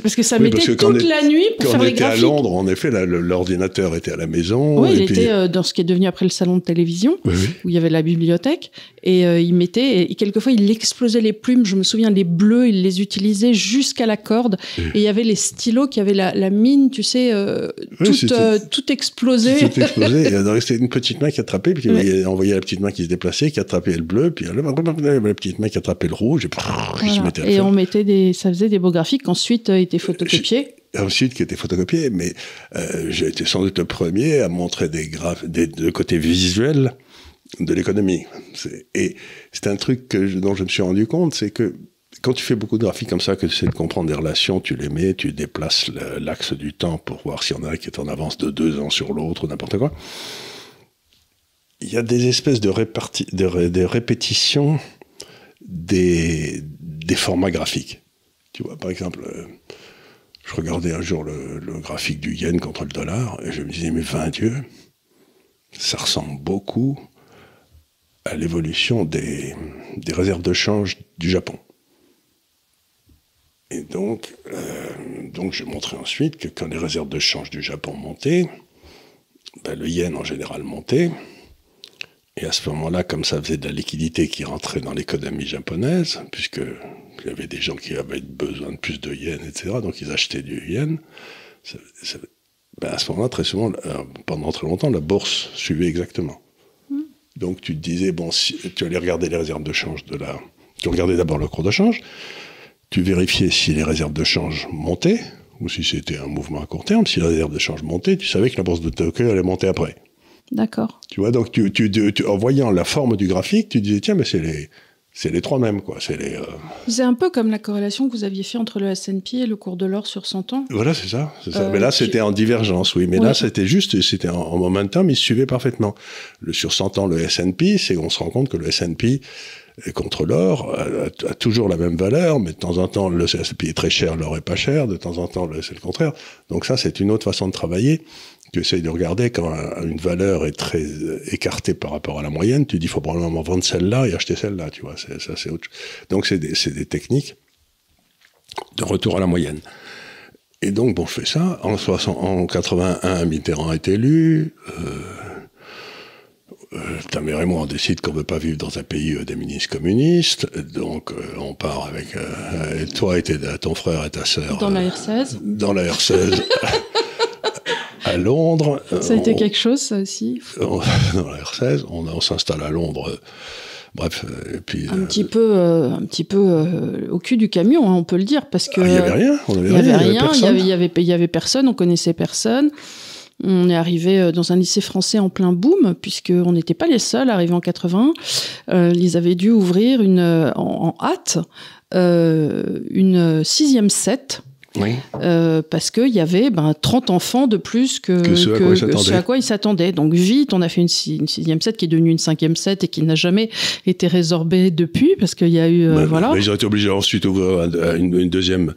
parce que ça mettait toute la nuit pour faire les graphiques. Quand on était à Londres, en effet, l'ordinateur était à la maison. Oui, il était euh, dans ce qui est devenu après le salon de télévision, où il y avait la bibliothèque, et euh, il mettait, et, quelquefois il explosait les plumes. Je me souviens, les bleus, il les utilisait jusqu'à la corde, et il y avait les stylos qui avaient la, mine, tu sais, euh, toute, tout explosé. Tout explosé. et c'était une petite main qui attrapait, puis il envoyait la petite main qui se déplaçait, qui attrapait le bleu, puis la petite main qui attrapait le rouge, et, et on mettait des, ça faisait des beaux graphiques. Ensuite, était photocopié ensuite qui était photocopié, mais euh, j'ai été sans doute le premier à montrer des graphes, des, le côté visuel de l'économie. Et c'est un truc dont je me suis rendu compte, c'est que quand tu fais beaucoup de graphiques comme ça, que tu sais de comprendre des relations, tu les mets, tu déplaces l'axe du temps pour voir s'il y en a qui est en avance de deux ans sur l'autre, n'importe quoi. Il y a des espèces de, de, répétitions des, des, formats graphiques. Tu vois, par exemple, euh, je regardais un jour le, graphique du yen contre le dollar et je me disais, mais 20 Dieu, ça ressemble beaucoup à l'évolution des, des réserves de change du Japon. Et donc, euh, donc je montrais ensuite que quand les réserves de change du Japon montaient, ben, le yen en général montait. Et à ce moment-là, comme ça faisait de la liquidité qui rentrait dans l'économie japonaise, puisque il y avait des gens qui avaient besoin de plus de yen, etc., donc ils achetaient du yen, ben, à ce moment-là, très souvent, euh, pendant très longtemps, la bourse suivait exactement. Hmm. Donc tu te disais, bon, si, tu allais regarder les réserves de change de la... Tu regardais d'abord le cours de change, tu vérifiais si les réserves de change montaient, ou si c'était un mouvement à court terme. Si les réserves de change montaient, tu savais que la bourse de Tokyo allait monter après. D'accord. Tu vois, donc tu, en voyant la forme du graphique, tu disais, tiens, mais c'est les, c'est les trois mêmes, quoi. C'est les. Euh, c'est un peu comme la corrélation que vous aviez fait entre le S&P et le cours de l'or sur 100 ans. Voilà, c'est ça. ça. mais là, euh, c'était en divergence, oui. Mais là, c'était juste, c'était en, en, momentum, il suivait parfaitement. Le sur 100 ans, le S&P, c'est on se rend compte que le S&P contre l'or a, toujours la même valeur, mais de temps en temps, le S&P est très cher, l'or est pas cher, de temps en temps, c'est le contraire. Donc ça, c'est une autre façon de travailler. Tu essayes de regarder quand une valeur est très écartée par rapport à la moyenne, tu dis, il faut probablement vendre celle-là et acheter celle-là, tu vois. Ça, c'est autre Donc c'est des, des, techniques de retour à la moyenne. Et donc, bon, je fais ça. En, 60, en 81, Mitterrand est élu. Euh, euh, ta mère et moi, on décide qu'on ne veut pas vivre dans un pays euh, des ministres communistes, donc euh, on part avec toi et ton frère et ta sœur. Dans la R16 Dans la R16. à Londres. Ça a été quelque chose, ça aussi Dans la R16, on, s'installe à Londres. Bref, et puis un petit peu, un petit peu au cul du camion, hein, on peut le dire, parce que il n'y avait rien, on il n'y avait rien, il y avait, y avait, y avait personne, on connaissait personne. On est arrivé euh, dans un lycée français en plein boom, puisqu'on n'était pas les seuls arrivés en 80. Euh, ils avaient dû ouvrir une, euh, en, hâte une sixième set. Oui. parce qu'il y avait ben, 30 enfants de plus que, ce, à quoi ils s'attendaient. Donc vite, on a fait une, sixième set qui est devenue une cinquième set et qui n'a jamais été résorbée depuis parce qu'il y a eu... voilà. ils ont été obligés ensuite d'ouvrir une, deuxième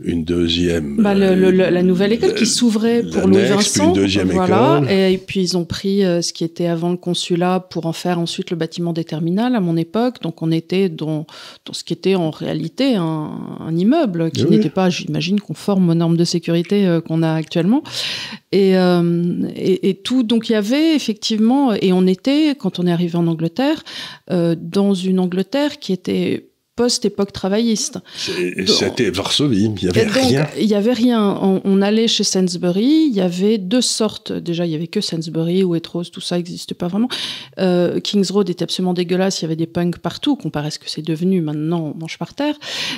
une deuxième. Bah, le, la nouvelle école qui s'ouvrait pour Louis Vincent. Une deuxième voilà, Et, puis ils ont pris euh, ce qui était avant le consulat pour en faire ensuite le bâtiment des terminales à mon époque. Donc on était dans, dans ce qui était en réalité un, un immeuble qui n'était pas, j'imagine, conforme aux normes de sécurité euh, qu'on a actuellement. Et, euh, et, et, tout. Donc il y avait effectivement, et on était, quand on est arrivé en Angleterre, dans une Angleterre qui était post-époque travailliste. C'était Varsovie, il n'y avait rien. Il n'y avait rien. On, allait chez Sainsbury, il y avait deux sortes. Déjà, il n'y avait que Sainsbury, Waitrose, tout ça n'existait pas vraiment. Euh, Kings Road était absolument dégueulasse, il y avait des punks partout, comparé à ce que c'est devenu maintenant, on mange par terre.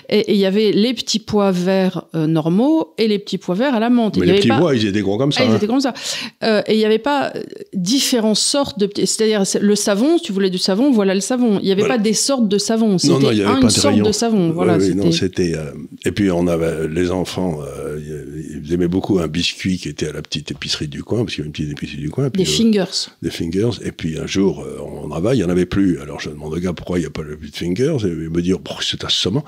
Et, il y avait les petits pois verts euh, normaux et les petits pois verts à la menthe. Mais les petits pois, ils étaient gros comme ça. Ah, ils hein. étaient comme ça. Euh, et il n'y avait pas différentes sortes de petits... C'est-à-dire, le savon, si tu voulais du savon, voilà le savon. Il n'y avait pas des sortes de savon. C'était un une sorte de savon. Voilà, c'était. Euh, et puis on avait les enfants, euh, ils aimaient beaucoup un biscuit qui était à la petite épicerie du coin, parce qu'il y avait une petite épicerie du coin. des fingers. Des fingers. Et puis un jour, euh, on en va, il y en avait plus. Alors je demande au gars pourquoi il n'y a pas le de fingers, et il me dit oh, c'est assommant.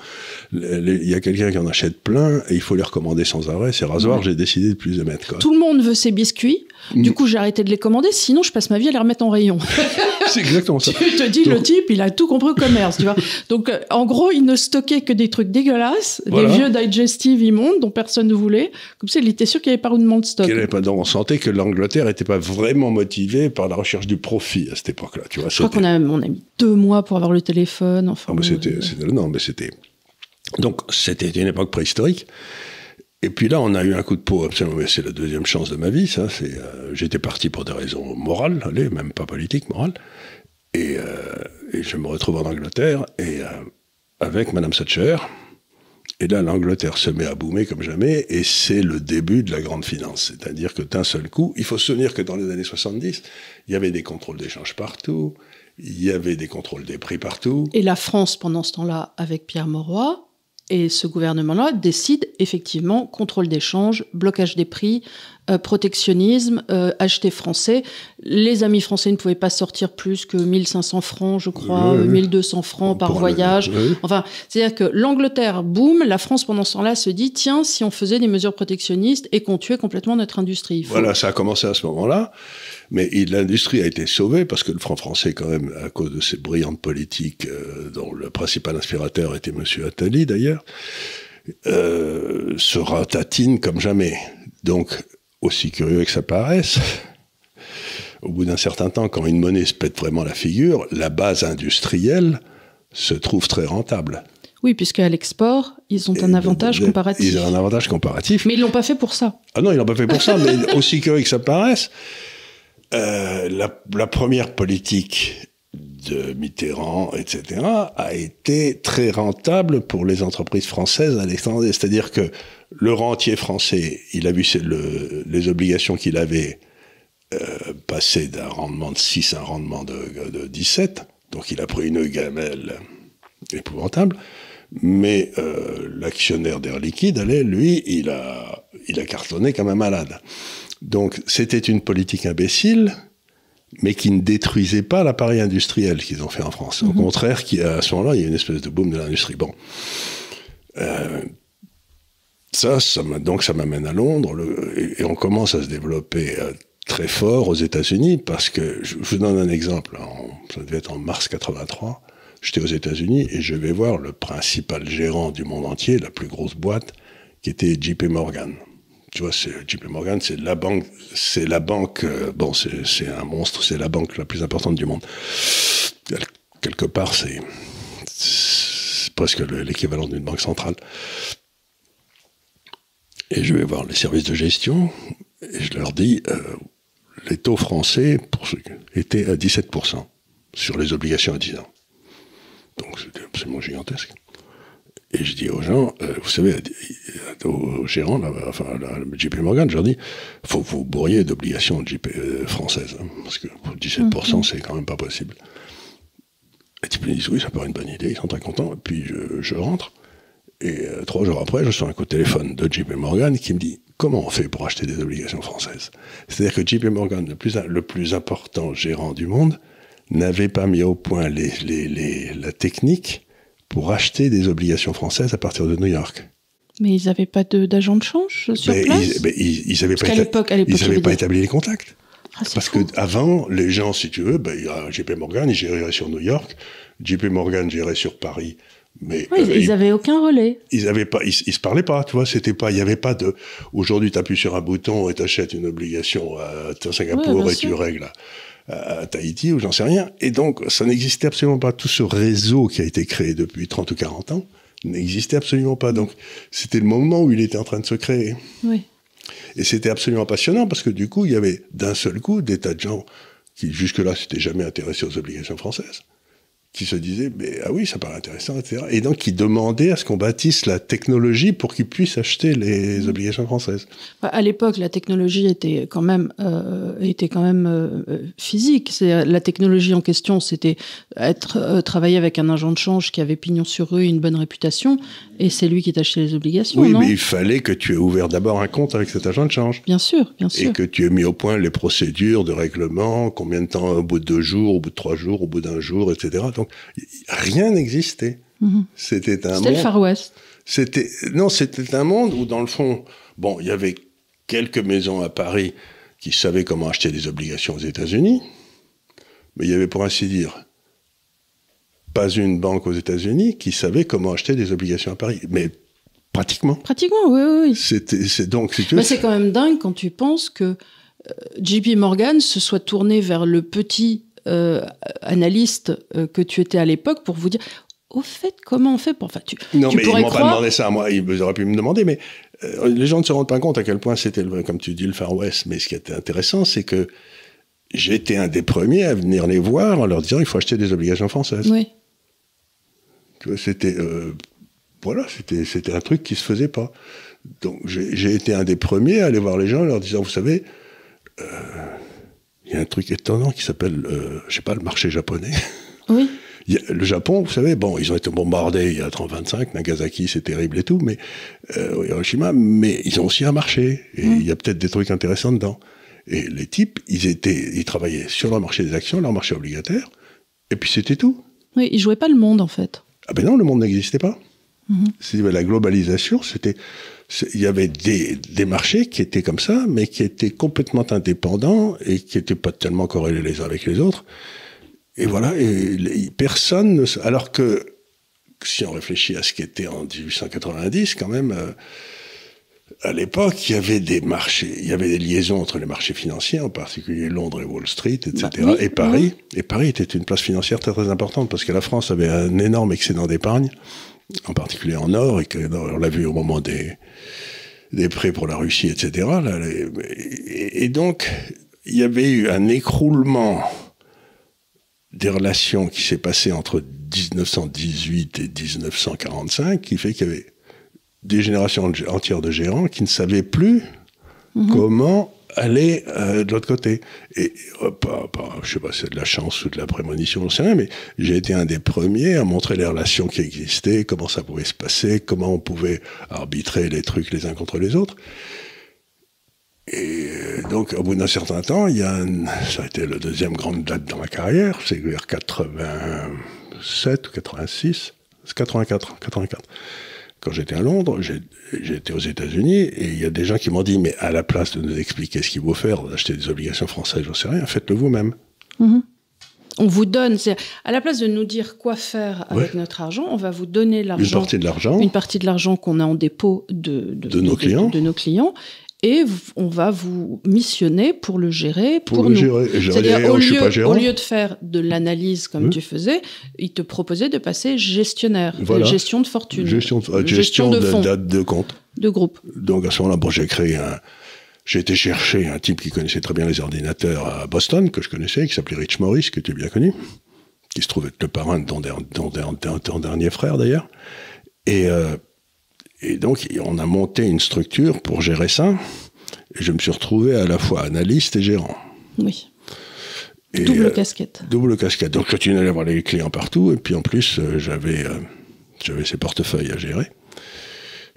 Il y a quelqu'un qui en achète plein et il faut les recommander sans arrêt. C'est rasoir. J'ai décidé de plus les mettre. Quoi. Tout le monde veut ses biscuits. Du mm. coup, j'ai arrêté de les commander, sinon je passe ma vie à les remettre en rayon. c'est exactement ça. tu te dis, le type, il a tout compris au commerce, tu vois. Donc, euh, en gros, il ne stockait que des trucs dégueulasses, des vieux digestifs immondes dont personne ne voulait. Comme ça, il était sûr qu'il n'y avait pas de stock. Pas on sentait que l'Angleterre n'était pas vraiment motivée par la recherche du profit à cette époque-là, tu vois. Je crois qu'on a, on a mis deux mois pour avoir le téléphone, enfin. Ah, c'était, non, mais c'était. Donc, c'était une époque préhistorique. Et puis là, on a eu un coup de peau absolument. C'est la deuxième chance de ma vie, ça. C'est, euh, j'étais parti pour des raisons morales, allez, même pas politiques, morales. Et, euh, et je me retrouve en Angleterre et euh, avec Madame Thatcher Et là, l'Angleterre se met à boomer comme jamais, et c'est le début de la grande finance. C'est-à-dire que d'un seul coup, il faut se souvenir que dans les années 70, il y avait des contrôles d'échange partout, il y avait des contrôles des prix partout. Et la France, pendant ce temps-là, avec Pierre Mauroy, et ce gouvernement-là décide effectivement contrôle d'échange, blocage des prix, euh, protectionnisme, euh, acheter français. Les amis français ne pouvaient pas sortir plus que 1500 francs, je crois, 1200 francs par voyage. Enfin, c'est-à-dire que l'Angleterre boum, la France pendant ce temps-là se dit tiens, si on faisait des mesures protectionnistes et qu'on tuait complètement notre industrie. Voilà, ça a commencé à ce moment-là. Mais l'industrie a été sauvée parce que le franc français, quand même, à cause de ses brillantes politiques, euh, dont le principal inspirateur était M. Attali d'ailleurs, euh, se ratatine comme jamais. Donc, aussi curieux que ça paraisse, au bout d'un certain temps, quand une monnaie se pète vraiment la figure, la base industrielle se trouve très rentable. Oui, puisqu'à l'export, ils ont un avantage comparatif. Ils ont un avantage comparatif. Mais ils l'ont pas fait pour ça. Ah non, ils l'ont pas fait pour ça, mais aussi curieux que ça paraisse, euh, la, première politique de Mitterrand, etc., a été très rentable pour les entreprises françaises à l'étranger. C'est-à-dire que le rentier français, il a vu les obligations qu'il avait euh, passer d'un rendement de 6 à un rendement de, 17. Donc il a pris une gamelle épouvantable. Mais euh, l'actionnaire d'Air Liquide, allait, lui, il a, il a cartonné comme un malade. Donc c'était une politique imbécile, mais qui ne détruisait pas l'appareil industriel qu'ils ont fait en France. Au mhm. contraire, qui, à ce moment-là, il y a une espèce de boom de l'industrie. Bon. Euh, ça, ça donc ça m'amène à Londres, et, on commence à se développer euh, très fort aux États-Unis, parce que, je, vous donne un exemple, ça devait être en mars 83, j'étais aux États-Unis, et je vais voir le principal gérant du monde entier, la plus grosse boîte, qui était JP Morgan tu vois, JP Morgan, c'est la banque, c'est la banque, euh, bon, c'est un monstre, c'est la banque la plus importante du monde. Quelque part, c'est presque l'équivalent d'une banque centrale. Et je vais voir les services de gestion et je leur dis, euh, les taux français pour étaient à 17% sur les obligations à 10 ans. Donc c'était absolument gigantesque. Et je dis aux gens, euh, vous savez, aux gérants, là, enfin, à JP Morgan, je leur dis, faut vous bourriez d'obligations euh, françaises, hein, parce que 17%, mhm. c'est quand même pas possible. Et ils me disent, oui, ça paraît une bonne idée, ils sont très contents. Et puis je, rentre, et euh, trois jours après, je suis un coup de téléphone de JP Morgan qui me dit, comment on fait pour acheter des obligations françaises? C'est-à-dire que JP Morgan, le plus, le plus important gérant du monde, n'avait pas mis au point les, les, les, la technique pour acheter des obligations françaises à partir de New York. Mais ils n'avaient pas d'agent de, change sur place? Ils n'avaient pas, pas établi les contacts. Ah, Parce que avant, les gens, si tu veux, ben, JP Morgan, ils géraient sur New York, JP Morgan gérait sur Paris. Mais oui, ils n'avaient aucun relais. Ils avaient pas, ils, se parlaient pas, tu vois. C'était pas, il y avait pas de. Aujourd'hui, tu appuies sur un bouton et tu achètes une obligation à Singapour et tu règles à Tahiti ou j'en sais rien. Et donc, ça n'existait absolument pas. Tout ce réseau qui a été créé depuis 30 ou 40 ans n'existait absolument pas. Donc, c'était le moment où il était en train de se créer. Oui. Et c'était absolument passionnant parce que du coup, il y avait d'un seul coup des tas de gens qui jusque-là s'étaient jamais intéressés aux obligations françaises qui se disaient, mais ah oui, ça paraît intéressant, etc. Et donc qui demandaient à ce qu'on bâtisse la technologie pour qu'ils puissent acheter les obligations françaises. Bah, à l'époque, la technologie était quand même, euh, était quand même euh, physique. La technologie en question, c'était être euh, travailler avec un agent de change qui avait pignon sur rue, une bonne réputation, et c'est lui qui t'achetait les obligations. Oui, mais il fallait que tu aies ouvert d'abord un compte avec cet agent de change. Bien sûr, bien sûr. Et que tu aies mis au point les procédures de règlement, combien de temps, au bout de deux jours, au bout de trois jours, au bout d'un jour, etc. Donc, rien n'existait. Mhm. C'était un C'était le Far West. C'était non, c'était un monde où dans le fond, bon, il y avait quelques maisons à Paris qui savaient comment acheter des obligations aux États-Unis, mais il y avait pour ainsi dire pas une banque aux États-Unis qui savait comment acheter des obligations à Paris. Mais pratiquement. Pratiquement, oui, oui. C'est donc, bah, c'est quand même dingue quand tu penses que euh, JP Morgan se soit tourné vers le petit euh, analyste euh, que tu étais à l'époque pour vous dire au fait, comment on fait pour. Enfin, tu, non, mais ils m'ont pas demandé ça à moi. Ils auraient pu me demander, mais euh, les gens ne se rendent pas compte à quel point c'était, comme tu dis, le Far West. Mais ce qui était intéressant, c'est que j'étais un des premiers à venir les voir en leur disant il faut acheter des obligations françaises. Oui. C'était voilà, c'était, c'était un truc qui se faisait pas. Donc j'ai, été un des premiers à aller voir les gens en leur disant, vous savez, euh, il y a un truc étonnant qui s'appelle, euh, je sais pas, le marché japonais. Oui. le Japon, vous savez, bon, ils ont été bombardés il y a 30-25, Nagasaki, c'est terrible et tout, mais euh, Hiroshima, mais ils ont aussi un marché et mm. il y a peut-être des trucs intéressants dedans. Et les types, ils étaient, ils travaillaient sur leur marché des actions, leur marché obligataire, et puis c'était tout. Oui, ils jouaient pas le monde en fait. Ah ben non, le monde n'existait pas. Mm La globalisation, c'était, il y avait des, des, marchés qui étaient comme ça, mais qui étaient complètement indépendants et qui n'étaient pas tellement corrélés les uns avec les autres. Et voilà, et personne, alors que si on réfléchit à ce qui était en 1890, quand même, euh, à l'époque, il y avait des marchés, il y avait des liaisons entre les marchés financiers, en particulier Londres et Wall Street, etc., bah et Paris. Et Paris était une place financière très très importante parce que la France avait un énorme excédent d'épargne, en particulier en or, et que, on l'a vu au moment des, des prêts pour la Russie, etc. et, et donc, il y avait eu un écroulement des relations qui s'est passé entre 1918 et 1945, qui fait qu'il y avait des générations entières de gérants qui ne savaient plus mhm. comment aller euh, de l'autre côté. Et euh, pas, pas, je sais pas, c'est de la chance ou de la prémonition, je sais rien, mais j'ai été un des premiers à montrer les relations qui existaient, comment ça pouvait se passer, comment on pouvait arbitrer les trucs les uns contre les autres. Et euh, donc, au bout d'un certain temps, il y a ça a été la deuxième grande date dans ma carrière, c'est vers 87 ou 86, c'est 84, 84 quand j'étais à Londres, j'étais aux États-Unis, et il y a des gens qui m'ont dit, mais à la place de nous expliquer ce qu'il faut faire, d'acheter des obligations françaises, j'en sais rien, faites-le vous-même. Mhm. On vous donne, à la place de nous dire quoi faire avec notre argent, on va vous donner l'argent. Une partie de l'argent. Une partie de l'argent qu'on a en dépôt de, de, nos clients. de nos clients et on va vous missionner pour le gérer pour, pour le gérer. C'est-à-dire au, lieu, au lieu de faire de l'analyse comme tu faisais, il te proposait de passer gestionnaire, gestion de fortune, gestion de, gestion de, de, de, compte, de groupe. Donc à ce moment-là, bon, j'ai créé un, j'ai été chercher un type qui connaissait très bien les ordinateurs à Boston que je connaissais, qui s'appelait Rich Morris, qui était bien connu, qui se trouvait être le parrain de ton, dernier frère d'ailleurs, et euh, et donc, on a monté une structure pour gérer ça. Et je me suis retrouvé à la fois analyste et gérant. Oui. double euh, casquette. Double casquette. Donc, je continuais à voir les clients partout. Et puis, en plus, euh, j'avais, euh, j'avais ces portefeuilles à gérer.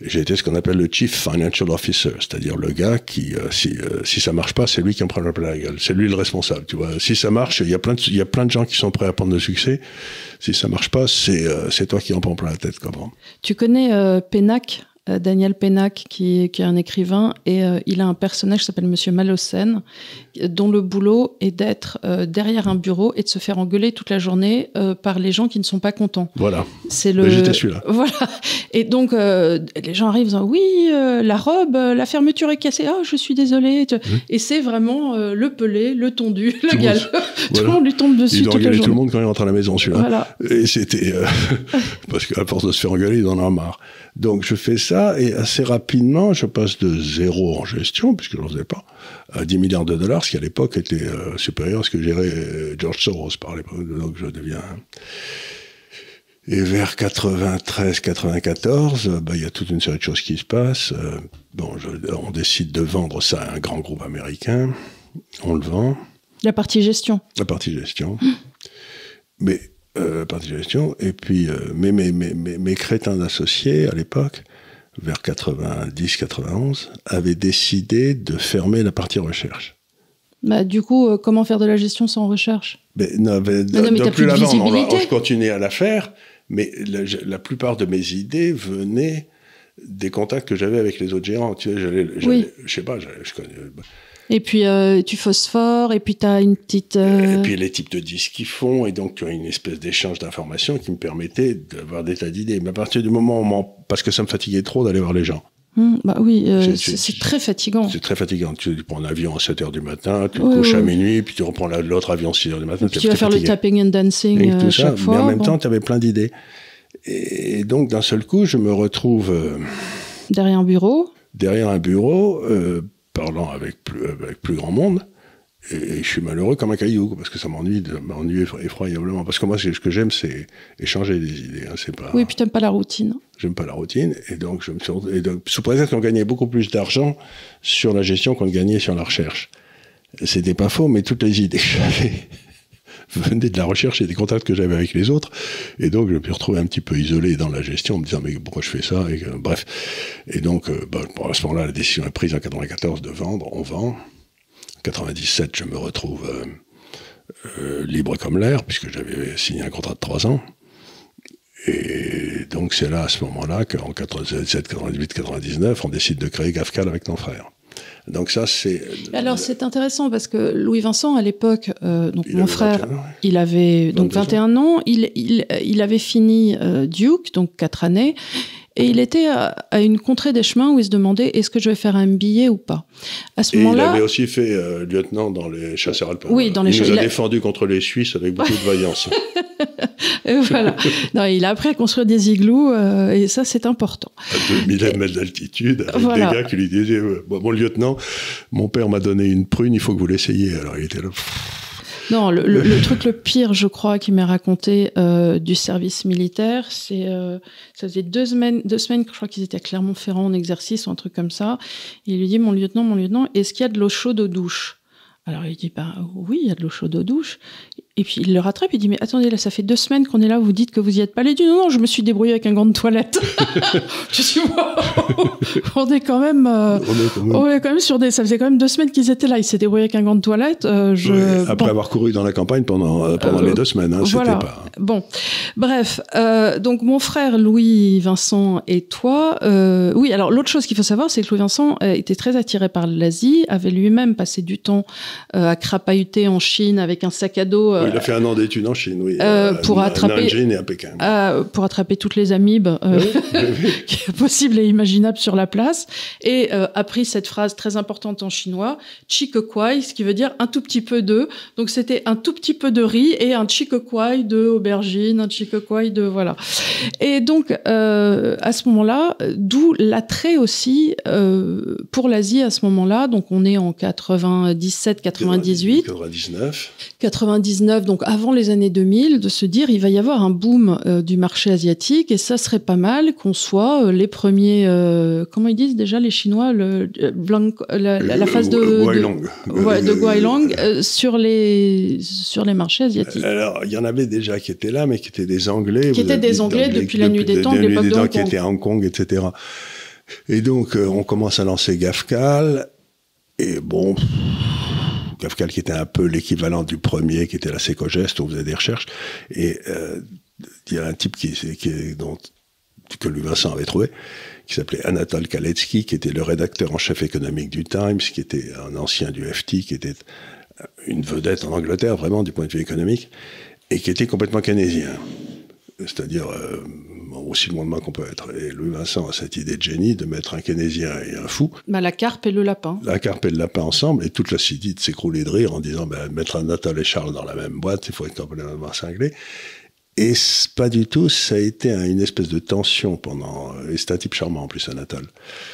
J'ai été ce qu'on appelle le Chief Financial Officer, c'est-à-dire le gars qui, euh, si, euh, si ça marche pas, c'est lui qui en prend plein la gueule. C'est lui le responsable, tu vois. Si ça marche, il y a plein de, il y a plein de gens qui sont prêts à prendre le succès. Si ça marche pas, c'est, euh, c'est toi qui en prends plein la tête, quoi. Tu connais Pénac? euh, Daniel Pénac, qui, qui, est un écrivain, et euh, il a un personnage qui s'appelle Monsieur Malocène, dont le boulot est d'être euh, derrière un bureau et de se faire engueuler toute la journée par les gens qui ne sont pas contents. Voilà. C'est le. J'étais celui-là. Voilà. Et donc les gens arrivent en disant oui, la robe, la fermeture est cassée. Ah, je suis désolé. Et c'est vraiment le pelé, le tondu, le galop. Tout le monde lui tombe dessus il la journée. tout le monde quand il rentre à la maison, celui-là. Voilà. Et c'était parce qu'à force de se faire engueuler, il en a marre. Donc je fais ça et assez rapidement, je passe de zéro en gestion, puisque je n'en faisais pas, à 10 milliards de dollars, ce qui à l'époque était euh, supérieur à ce que gérait euh, George Soros par l'époque. Donc je deviens... Et vers 93-94, bah, il y a toute une série de choses qui se passent. Euh, bon, on décide de vendre ça à un grand groupe américain. On le vend. La partie gestion. La partie gestion. Mais euh, partie gestion. Et puis, euh, mes, mes, mes, mes, crétins d'associés, à l'époque, vers 90-91, avaient décidé de fermer la partie recherche. Bah, du coup, euh, comment faire de la gestion sans recherche? Ben, non, mais non, plus la vendre, on, on continuait à la faire, mais la, la, plupart de mes idées venaient des contacts que j'avais avec les autres gérants. Tu sais, j'allais, oui. je sais pas, je connais, et puis euh, tu phosphores, et puis tu as une petite... Euh, et puis les types de disques qu'ils font, et donc tu as une espèce d'échange d'informations qui me permettait d'avoir des tas d'idées. Mais à partir du moment où... Parce que ça me fatiguait trop d'aller voir les gens. Hum, bah oui, euh, c'est très fatigant. C'est très fatigant. Tu, prends un avion à 7 h du matin, tu couches à minuit, puis tu reprends l'autre avion à 6 h du matin. tu vas faire le tapping and dancing et tout chaque ça, fois. Mais en même temps, tu avais plein d'idées. Et donc, d'un seul coup, je me retrouve... derrière un bureau Derrière un bureau, parlant avec plus, avec plus grand monde. et, je suis malheureux comme un caillou, parce que ça m'ennuie, m'ennuie effroyablement. Parce que moi, ce que j'aime, c'est échanger des idées. Hein, c'est pas... Oui, puis t'aimes pas la routine. J'aime pas la routine, et donc, je me suis... et donc sous prétexte qu'on gagnait beaucoup plus d'argent sur la gestion qu'on gagnait sur la recherche. C'était pas faux, mais toutes les idées que j'avais venaient de la recherche et des contacts que j'avais avec les autres. Et donc, je me suis retrouvé un petit peu isolé dans la gestion, en me disant, mais pourquoi je fais ça? Et, Bref. Et donc, euh, bah, à ce moment-là, la décision est prise en 94 de vendre, on vend. 97, je me retrouve euh, euh, libre comme l'air, puisque j'avais signé un contrat de trois ans. Et donc c'est là, à ce moment-là, qu'en 97, 98, 99, on décide de créer GAFCAL avec mon frère. Donc ça, c'est... Alors c'est intéressant parce que Louis Vincent, à l'époque, euh, donc mon frère, il avait donc 21 ans, il, il, il avait fini Duke, donc 4 années, et il était à, une contrée des chemins où il se demandait est-ce que je vais faire un billet ou pas? À ce moment-là, il avait aussi fait euh, lieutenant dans les chasseurs alpins. Oui, dans les il nous a défendu contre les Suisses avec beaucoup de vaillance. et voilà. Non, il a appris à construire des igloos euh, et ça c'est important. À 2000 mètres d'altitude, avec des gars qui lui disaient bon, lieutenant, mon père m'a donné une prune, il faut que vous l'essayiez. Alors il était là. Non, le, truc le pire, je crois, qui m'est raconté euh, du service militaire, c'est euh, ça faisait deux semaines, deux semaines, je crois qu'ils étaient à Clermont-Ferrand en exercice ou un truc comme ça. il lui dit, mon lieutenant, mon lieutenant, est-ce qu'il y a de l'eau chaude aux douches? Alors il dit bah oui, il y a de l'eau chaude aux douches. Et puis il le rattrape, il dit mais attendez là, ça fait deux semaines qu'on est là, vous dites que vous y êtes pas allé. Il dit non non, je me suis débrouillé avec un gant de toilette. je suis on est quand même, euh, on est quand même, sur des, ça faisait quand même deux semaines qu'ils étaient là. Il s'est débrouillé avec un gant de toilette. Euh, je... après avoir couru dans la campagne pendant euh, pendant les deux semaines, hein, voilà. Pas... Bon, bref, donc mon frère Louis Vincent et toi, oui. Alors l'autre chose qu'il faut savoir, c'est que Louis Vincent était très attiré par l'Asie, avait lui-même passé du temps à crapahuter en Chine avec un sac à dos il a fait un an d'études en Chine, oui. Euh, pour attraper, et à Pékin. Euh, pour attraper toutes les amibes euh, possibles et imaginables sur la place. Et a pris cette phrase très importante en chinois, kwai, ce qui veut dire un tout petit peu de. Donc c'était un tout petit peu de riz et un kwai de aubergine, un kwai de voilà. Et donc à ce moment-là, d'où l'attrait aussi pour l'Asie à ce moment-là. Donc on est en 97, 98, 99, 99 donc avant les années 2000, de se dire il va y avoir un boom euh, du marché asiatique et ça serait pas mal qu'on soit euh, les premiers, euh, comment ils disent déjà les Chinois, le, la, phase de, de, Guailong sur, les, sur les marchés asiatiques. Alors il y en avait déjà qui étaient là, mais qui étaient des Anglais. Qui étaient des Anglais depuis, la nuit des temps, l'époque de Hong Qui étaient à Hong Kong, etc. Et donc on commence à lancer GAFCAL. Et bon, Kafka qui était un peu l'équivalent du premier, qui était la Secogest, où on faisait des recherches. Et euh, il y a un type qui, que Louis Vincent avait trouvé, qui s'appelait Anatole Kaletsky, qui était le rédacteur en chef économique du Times, qui était un ancien du FT, qui était une vedette en Angleterre, vraiment, du point de vue économique, et qui était complètement keynésien. C'est-à-dire, euh, aussi loin de moi qu'on peut être. Et Louis Vincent a cette idée de génie de mettre un keynésien et un fou. Bah, la carpe et le lapin. La carpe et le lapin ensemble, et toute la cité s'écroulait de rire en disant bah, mettre un Natal et Charles dans la même boîte, il faut être complètement cinglé. Et pas du tout, ça a été une espèce de tension pendant. Et c'est un type charmant en plus, Anatole.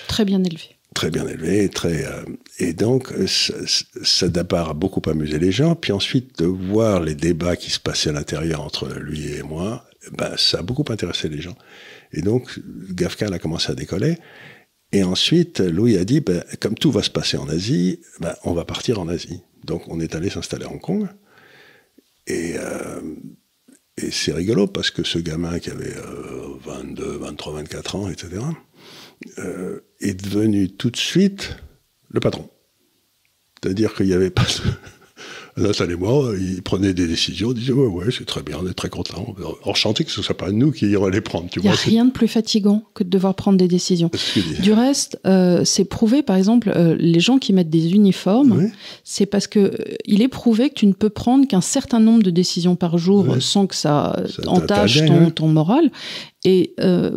Très bien élevé. Très bien élevé, très. Euh, et donc, ça, ça d'abord a beaucoup amusé les gens. Puis ensuite, de voir les débats qui se passaient à l'intérieur entre lui et moi, ben, ça a beaucoup intéressé les gens. Et donc, Gafka a commencé à décoller. Et ensuite, Louis a dit, ben, comme tout va se passer en Asie, ben, on va partir en Asie. Donc, on est allé s'installer à Hong Kong. Et, euh, c'est rigolo parce que ce gamin qui avait 22, 23, 24 ans, etc., euh, est devenu tout de suite le patron. C'est-à-dire qu'il n'y avait pas Moi, ils prenaient des décisions, ils disaient ouais, ouais, c'est très bien, on est très content, enchanté que ce soit pas nous qui irions les prendre. Il n'y a rien de plus fatigant que de devoir prendre des décisions. Du reste, euh, c'est prouvé, par exemple, euh, les gens qui mettent des uniformes, c'est parce que euh, il est prouvé que tu ne peux prendre qu'un certain nombre de décisions par jour sans que ça, entache ton, ton, moral. Et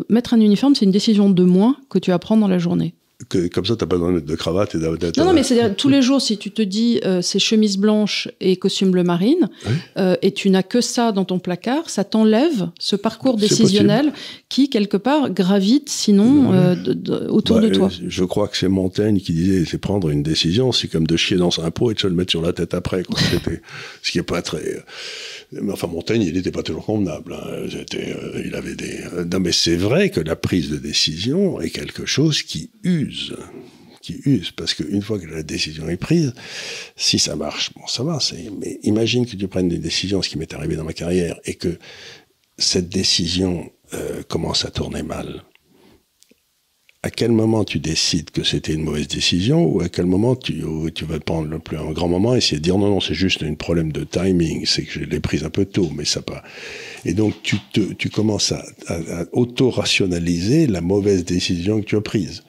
mettre un uniforme, c'est une décision de moins que tu vas prendre dans la journée. Que, comme ça, t'as pas besoin de mettre de cravate et d'être. Non, non, mais c'est tous les jours, si tu te dis euh, c'est chemise blanche et costume bleu marine, euh, et tu n'as que ça dans ton placard, ça t'enlève ce parcours décisionnel qui, quelque part, gravite sinon euh, autour de Bah, toi. euh, Je crois que c'est Montaigne qui disait c'est prendre une décision, c'est comme de chier dans un pot et de se le mettre sur la tête après. Quoi. Ce qui est pas très. Mais enfin, Montaigne, il n'était pas toujours convenable. hein. Euh, il avait des. euh, Non, mais c'est vrai que la prise de décision est quelque chose qui use. Qui use. Parce qu'une fois que la décision est prise, si ça marche, bon, ça va. Mais imagine que tu prennes des décisions, ce qui m'est arrivé dans ma carrière, et que cette décision euh, commence à tourner mal à quel moment tu décides que c'était une mauvaise décision ou à quel moment tu, vas prendre le plus un grand moment et essayer de dire non non c'est juste un problème de timing c'est que je l'ai prise un peu tôt mais ça pas. Et donc tu te tu commences à, à, à auto-rationaliser la mauvaise décision que tu as prise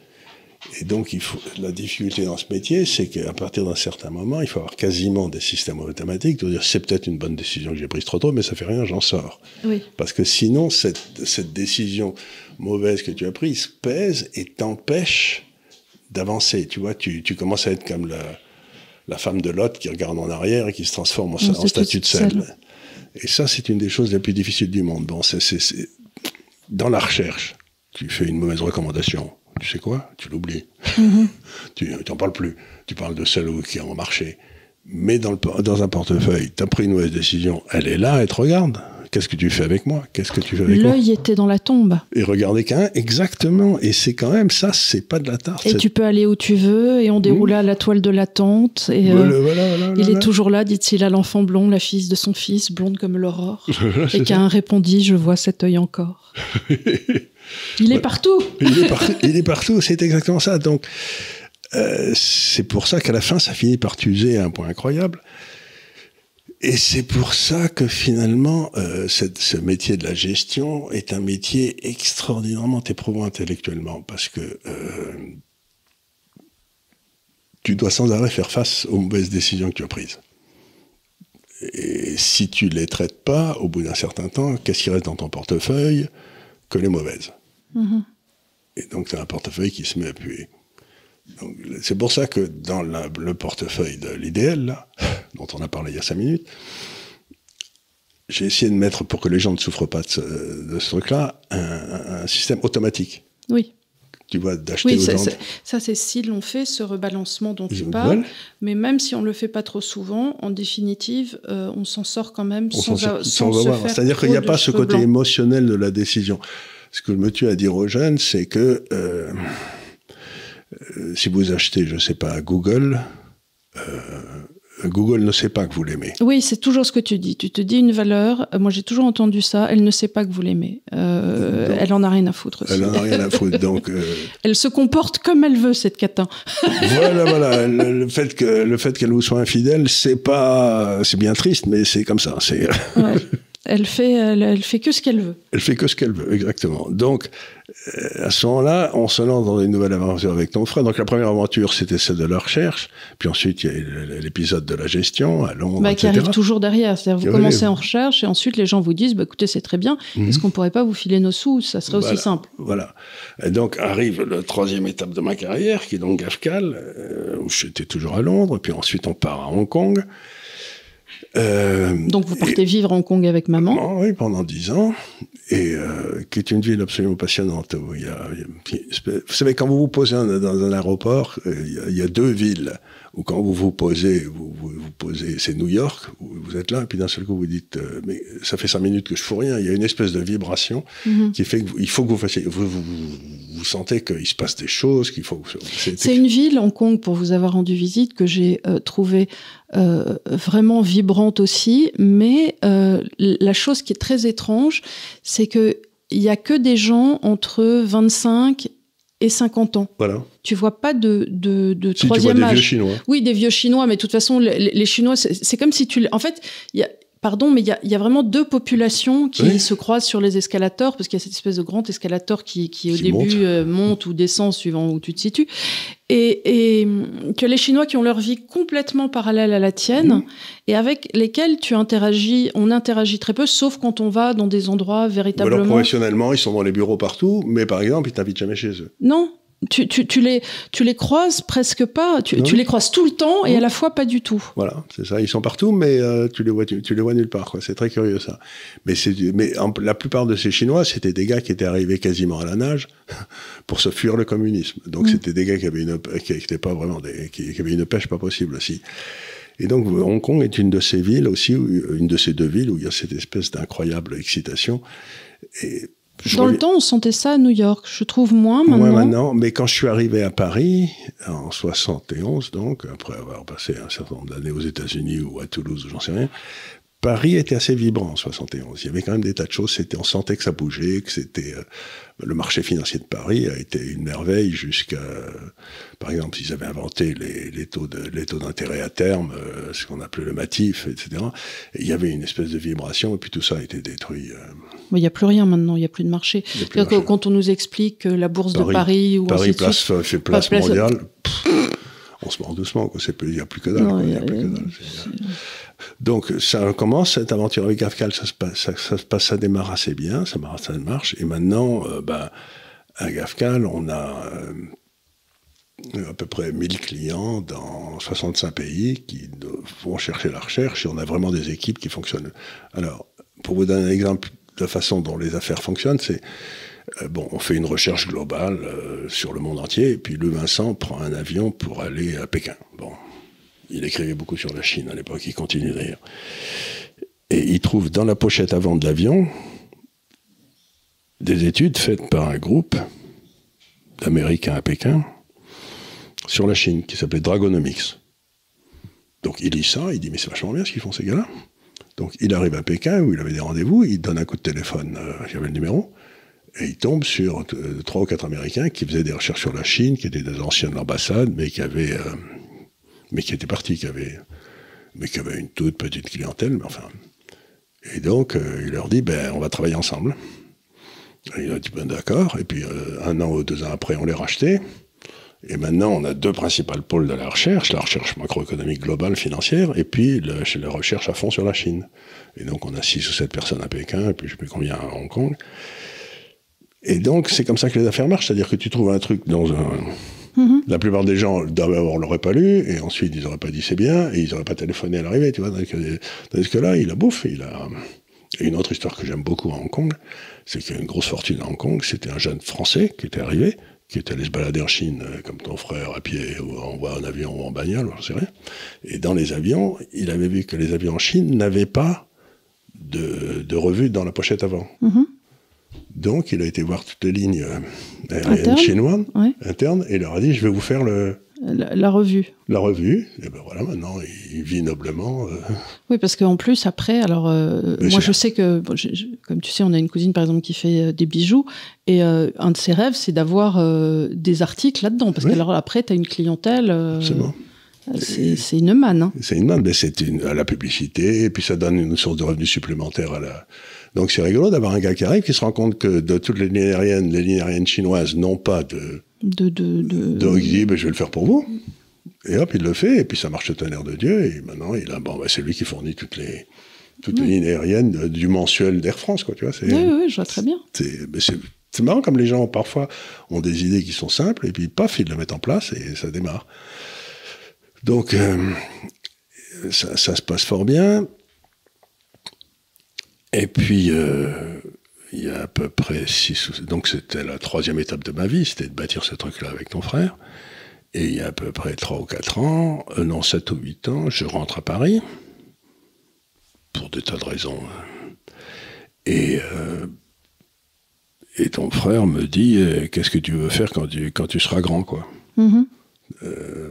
et donc il faut la difficulté dans ce métier c'est qu'à partir d'un certain moment il faut avoir quasiment des systèmes automatiques de dire c'est peut-être une bonne décision que j'ai prise trop tôt mais ça fait rien j'en sors Oui. parce que sinon, cette, cette décision mauvaise que tu as prise pèse et t'empêche d'avancer. Tu vois, tu, tu commences à être comme la, la femme de Lot qui regarde en arrière et qui se transforme en, En en statue de sel. Et ça, c'est une des choses les plus difficiles du monde. Bon, c'est- Dans la recherche, tu fais une mauvaise recommandation. Tu sais quoi? Tu l'oublies. tu n'en parles plus. Tu parles de celle qui a marché. Mais dans, le, dans un portefeuille, tu as pris une mauvaise décision. Elle est là, elle te regarde. Qu'est-ce que tu fais avec moi? Qu'est-ce que tu fais avec L'œil était dans la tombe. Et regardez qu'un, exactement. Et c'est quand même ça, c'est pas de la tarte. Et tu peux aller où tu veux, et on déroule à la toile de l'attente. Et euh, Voilà, voilà, voilà, il voilà. est toujours là, dit-il à l'enfant blond, la fille de son fils, blonde comme l'aurore. Voilà, et qu'un répondit Je vois cet œil encore. il est partout il, est par- il est partout, c'est exactement ça. Donc, euh, c'est pour ça qu'à la fin, ça finit par t'user à un point incroyable. Et c'est pour ça que finalement, euh, cette- ce métier de la gestion est un métier extraordinairement éprouvant intellectuellement, parce que euh, tu dois sans arrêt faire face aux mauvaises décisions que tu as prises. Et si tu les traites pas, au bout d'un certain temps, qu'est-ce qui reste dans ton portefeuille? Que les mauvaises Et donc, tu as un portefeuille qui se met à puer. C'est pour ça que dans la- le portefeuille de l'IDL, dont on a parlé il y a cinq minutes, j'ai essayé de mettre, pour que les gens ne souffrent pas de ce, truc-là, un, système automatique. Oui, Tu vois, d'acheter oui aux gens. c'est- ça c'est si l'on fait ce rebalancement dont tu parles. veulent. Mais même si on le fait pas trop souvent, en définitive, euh, on s'en sort quand même On sans, sans sans se avoir. C'est-à-dire qu'il n'y a pas ce côté émotionnel de la décision. Ce que je me tue à dire aux jeunes, c'est que euh, euh, si vous achetez, je ne sais pas, Google, euh, Google ne sait pas que vous l'aimez. Oui, c'est toujours ce que tu dis. Tu te dis une valeur. euh, Moi, j'ai toujours entendu ça. Elle ne sait pas que vous l'aimez. Euh, elle en a rien à foutre. aussi. Elle n'en a rien à foutre. Donc, euh, Elle se comporte comme elle veut, cette catin. voilà, voilà. Le, le fait que le fait qu'elle vous soit infidèle, c'est pas, c'est bien triste, mais c'est comme ça. C'est, Ouais. elle fait, elle, elle fait que ce qu'elle veut. elle fait que ce qu'elle veut, exactement. Donc, euh, à ce moment-là, on se lance dans une nouvelle aventure avec ton frère. Donc, la première aventure, c'était celle de la recherche. Puis ensuite, il y a l'épisode de la gestion à Londres, Bah, qui etc. arrive toujours derrière. C'est-à-dire, vous commencez en recherche et ensuite les gens vous disent, bah, écoutez, c'est très bien. Est-ce qu'on pourrait pas vous filer nos sous? Ça serait aussi simple. Voilà. Et donc arrive la troisième étape de ma carrière, qui est donc GAFCAL, euh, où j'étais toujours à Londres, puis ensuite on part à Hong Kong. Euh, Donc vous partez vivre à Hong Kong avec maman. Oui, pendant dix ans, et euh, qui est une ville absolument passionnante. Où il y a, il y a- vous savez, quand vous vous posez un- dans un aéroport, euh, il y, a, il y a deux villes où quand vous vous posez, vous vous, vous posez, c'est New York, où vous êtes là, et puis d'un seul coup vous dites, euh, mais ça fait cinq minutes que je fous rien. Il y a une espèce de vibration Mhm. qui fait qu'il faut que vous fassiez, vous, vous, vous, sentez qu'il se passe des choses, qu'il faut. c'est- une ville, Hong Kong, pour vous avoir rendu visite, que j'ai euh, trouvée euh, vraiment vibrante aussi. Mais euh, la chose qui est très étrange, c'est que il y a que des gens entre 25 et 50 ans. Voilà. Tu vois pas de, de, de Si tu vois troisième des âge. vieux Chinois. Oui, des vieux Chinois, mais de toute façon, les, les Chinois, c'est comme si tu... En fait, il y a... Pardon, mais il y a, il y a vraiment deux populations qui Oui. se croisent sur les escalators, parce qu'il y a cette espèce de grand escalator qui, qui au Qui début monte. euh, monte ou descend suivant où tu te situes, et, et hum, que les Chinois qui ont leur vie complètement parallèle à la tienne, et avec lesquels tu interagis, on interagit très peu, sauf quand on va dans des endroits Ou alors véritablement... professionnellement, ils sont dans les bureaux partout, mais par exemple, ils t'invitent jamais chez eux. Non, Tu, tu, tu, les, tu les croises presque pas, tu, tu les croises tout le temps et à la fois pas du tout. Voilà, c'est ça. Ils sont partout, mais euh, tu les vois, tu, les vois nulle part. C'est très curieux ça. Mais, mais la plupart de ces Chinois, c'était des gars qui étaient arrivés quasiment à la nage pour se fuir le communisme. Donc mm. c'était des gars qui avaient une, qui étaient pas vraiment des, qui, qui avaient une pêche pas possible aussi. Et donc Hong Kong est une de ces villes aussi, une de ces deux villes où il y a cette espèce d'incroyable excitation. Et dans le temps, on sentait ça à New York. Je trouve moins maintenant. Moins maintenant. Mais quand je suis arrivé à Paris, en 71, donc, après avoir passé un certain nombre d'années aux États-Unis ou à Toulouse, ou j'en sais rien, Paris était assez vibrant en 71. Il y avait quand même des tas de choses. C'était, on sentait que ça bougeait, que c'était euh, le marché financier de Paris a été une merveille jusqu'à, par exemple, ils avaient inventé les, les taux de, les taux d'intérêt à terme, euh, ce qu'on appelait le matif, etc. Et il y avait une espèce de vibration et puis tout ça a été détruit. Euh. Il n'y a plus rien maintenant, il n'y a plus de marché. Quand on nous explique que la bourse de Paris ou Paris place, fait place, mondiale on se mord doucement. Il n'y a plus que dalle. Donc, ça commence, cette aventure avec Afcal, ça se passe, ça, démarre assez bien, ça, marche, marche. Et maintenant, euh, bah, à Gafcal, on a euh, à peu près 1000 clients dans 65 pays qui vont chercher la recherche et on a vraiment des équipes qui fonctionnent. Alors, pour vous donner un exemple de la façon dont les affaires fonctionnent, c'est euh, bon, on fait une recherche globale sur le monde entier, et puis le Vincent prend un avion pour aller à Pékin. Bon, il écrivait beaucoup sur la Chine à l'époque, il continue d'ailleurs. Et il trouve dans la pochette avant de l'avion des études faites par un groupe d'Américains à Pékin sur la Chine, qui s'appelait Dragonomics. Donc il lit ça, il dit mais c'est vachement bien ce qu'ils font ces gars-là. Donc il arrive à Pékin où il avait des rendez-vous, il donne un coup de téléphone, euh, avait le numéro, et il tombe sur euh, trois ou quatre Américains qui faisaient des recherches sur la Chine, qui étaient des anciens de l'ambassade, mais qui avaient, euh, mais qui étaient partis, qui avaient, mais qui avaient une toute petite clientèle, mais enfin. Et donc, euh, il leur dit, ben, on va travailler ensemble. Et il a dit, ben, d'accord. Et puis, un an ou deux ans après, on les racheté. Et maintenant, on a deux principales pôles de la recherche, la recherche macroéconomique globale financière, et puis le, la recherche à fond sur la Chine. Et donc, on a six ou sept personnes à Pékin, et puis je ne sais plus combien à Hong Kong. Et donc, c'est comme ça que les affaires marchent. C'est-à-dire que tu trouves un truc dans un. Mm-hmm. La plupart des gens, d'abord, l'auraient pas lu, et ensuite, ils n'auraient pas dit c'est bien, et ils n'auraient pas téléphoné à l'arrivée, tu vois. Tandis que, là, il a bouffe, il a. Et une autre histoire que j'aime beaucoup à Hong Kong, c'est qu'il y a une grosse fortune à Hong Kong. C'était un jeune Français qui était arrivé, qui était allé se balader en Chine, euh, comme ton frère, à pied, ou en, avion, ou en bagnole, je sais rien. Et dans les avions, il avait vu que les avions en Chine n'avaient pas de, de revue dans la pochette avant. Mm-hmm. Donc, il a été voir toutes les lignes euh, chinoises, internes, et il leur a dit, je vais vous faire le... La, revue. La revue. Et ben voilà, maintenant, il vit noblement. Euh. Oui, parce qu'en plus, après, alors, euh, moi, je sais que, comme tu sais, on a une cousine, par exemple, qui fait des bijoux, et un de ses rêves, c'est d'avoir des articles là-dedans, parce que alors après, tu as une clientèle... Absolument. C'est une manne. Hein. C'est une manne, mais c'est à la publicité, et puis ça donne une source de revenus supplémentaire à la, donc c'est rigolo d'avoir un gars qui arrive, qui se rend compte que de toutes les lignes aériennes, les lignes aériennes chinoises n'ont pas de... De... de, de... dit, ben, je vais le faire pour vous. Et hop, il le fait, et puis ça marche au tonnerre de Dieu, et maintenant, il a, bon, ben, c'est lui qui fournit toutes les, toutes les lignes aériennes du mensuel d'Air France, quoi, tu vois. Oui, oui, je vois très bien. C'est marrant comme les gens, parfois, ont des idées qui sont simples, et puis paf, ils le mettent en place, et ça démarre. Donc, euh, ça, ça, se passe fort bien. Et puis, euh, il y a à peu près six ou... Donc c'était la troisième étape de ma vie, c'était de bâtir ce truc-là avec ton frère. Et il y a à peu près trois ou quatre ans, euh, non, sept ou huit ans, je rentre à Paris, pour des tas de raisons. Et, euh, et ton frère me dit, qu'est-ce que tu veux faire quand tu, quand tu seras grand, quoi mm-hmm.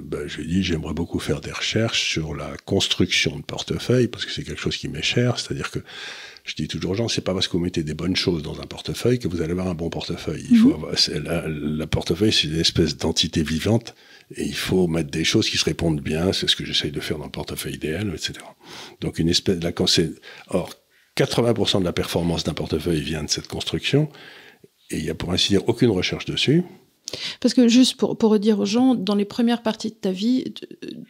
ben, je lui dis, j'aimerais beaucoup faire des recherches sur la construction de portefeuille, parce que c'est quelque chose qui m'est cher, c'est-à-dire que je dis toujours aux gens, c'est pas parce que vous mettez des bonnes choses dans un portefeuille que vous allez avoir un bon portefeuille. Il faut mhm. avoir, la, la, portefeuille, c'est une espèce d'entité vivante et il faut mettre des choses qui se répondent bien. C'est ce que j'essaye de faire dans le portefeuille idéal, etc. Donc une espèce, là, quand c'est, or, 80% de la performance d'un portefeuille vient de cette construction et il y a pour ainsi dire aucune recherche dessus. Parce que juste pour, pour redire aux gens, dans les premières parties de ta vie,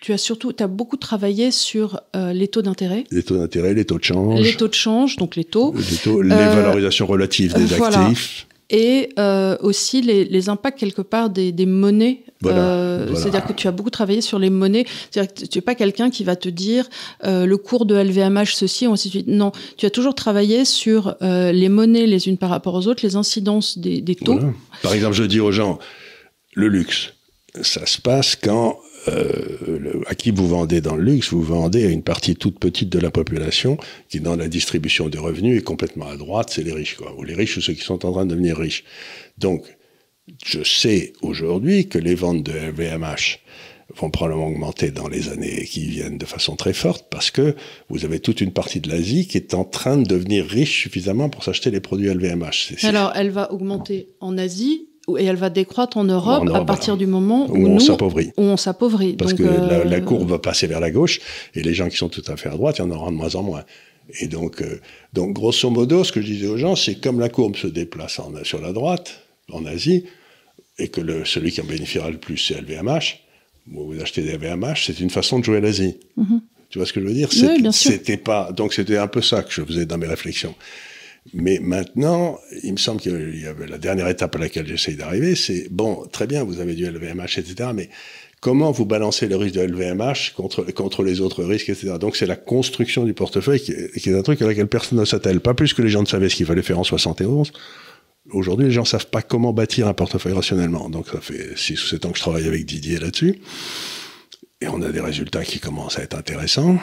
tu as surtout, tu as beaucoup travaillé sur euh, les taux d'intérêt. Les taux d'intérêt, les taux de change. Les taux de change, donc les taux. Les, taux, les euh, valorisations relatives des actifs. Et euh, aussi les, les, impacts quelque part des, des monnaies. Voilà, Euh, voilà. C'est-à-dire que tu as beaucoup travaillé sur les monnaies. C'est-à-dire que tu n'es pas quelqu'un qui va te dire euh, le cours de LVMH ceci, ainsi de suite. Non, tu as toujours travaillé sur les monnaies les unes par rapport aux autres, les incidences des, des taux. Voilà. Par exemple, je dis aux gens, le luxe, ça se passe quand à qui vous vendez dans le luxe, vous vendez à une partie toute petite de la population qui, dans la distribution des revenus, est complètement à droite, c'est les riches, quoi. Ou les riches ou ceux qui sont en train de devenir riches. Donc, je sais aujourd'hui que les ventes de LVMH vont probablement augmenter dans les années qui viennent de façon très forte parce que vous avez toute une partie de l'Asie qui est en train de devenir riche suffisamment pour s'acheter les produits LVMH. Alors, elle va augmenter en Asie et elle va décroître en Europe En Europe, à partir voilà. du moment où, où on s'appauvrit. où on s'appauvrit. Parce Donc, que la, euh, la courbe va passer vers la gauche et les gens qui sont tout à fait à droite, il y en aura de moins en moins. Et donc, euh, donc grosso modo, ce que je disais aux gens, c'est comme la courbe se déplace en- sur la droite, en Asie, et que le, celui qui en bénéficiera le plus, c'est LVMH, vous vous achetez des LVMH, c'est une façon de jouer l'Asie. Tu vois ce que je veux dire? Oui. C'était pas, donc c'était un peu ça que je faisais dans mes réflexions. Mais maintenant, il me semble qu'il y avait la dernière étape à laquelle j'essaye d'arriver, c'est bon, très bien, vous avez du LVMH, etc. Mais comment vous balancez le risque de LVMH contre, contre les autres risques, etc. Donc c'est la construction du portefeuille qui est, qui est un truc à laquelle personne ne s'attelle. Pas plus que les gens ne savaient ce qu'il fallait faire en 71. Aujourd'hui, les gens savent pas comment bâtir un portefeuille rationnellement. Donc ça fait 6 ou 7 ans que je travaille avec Didier là-dessus. Et on a des résultats qui commencent à être intéressants.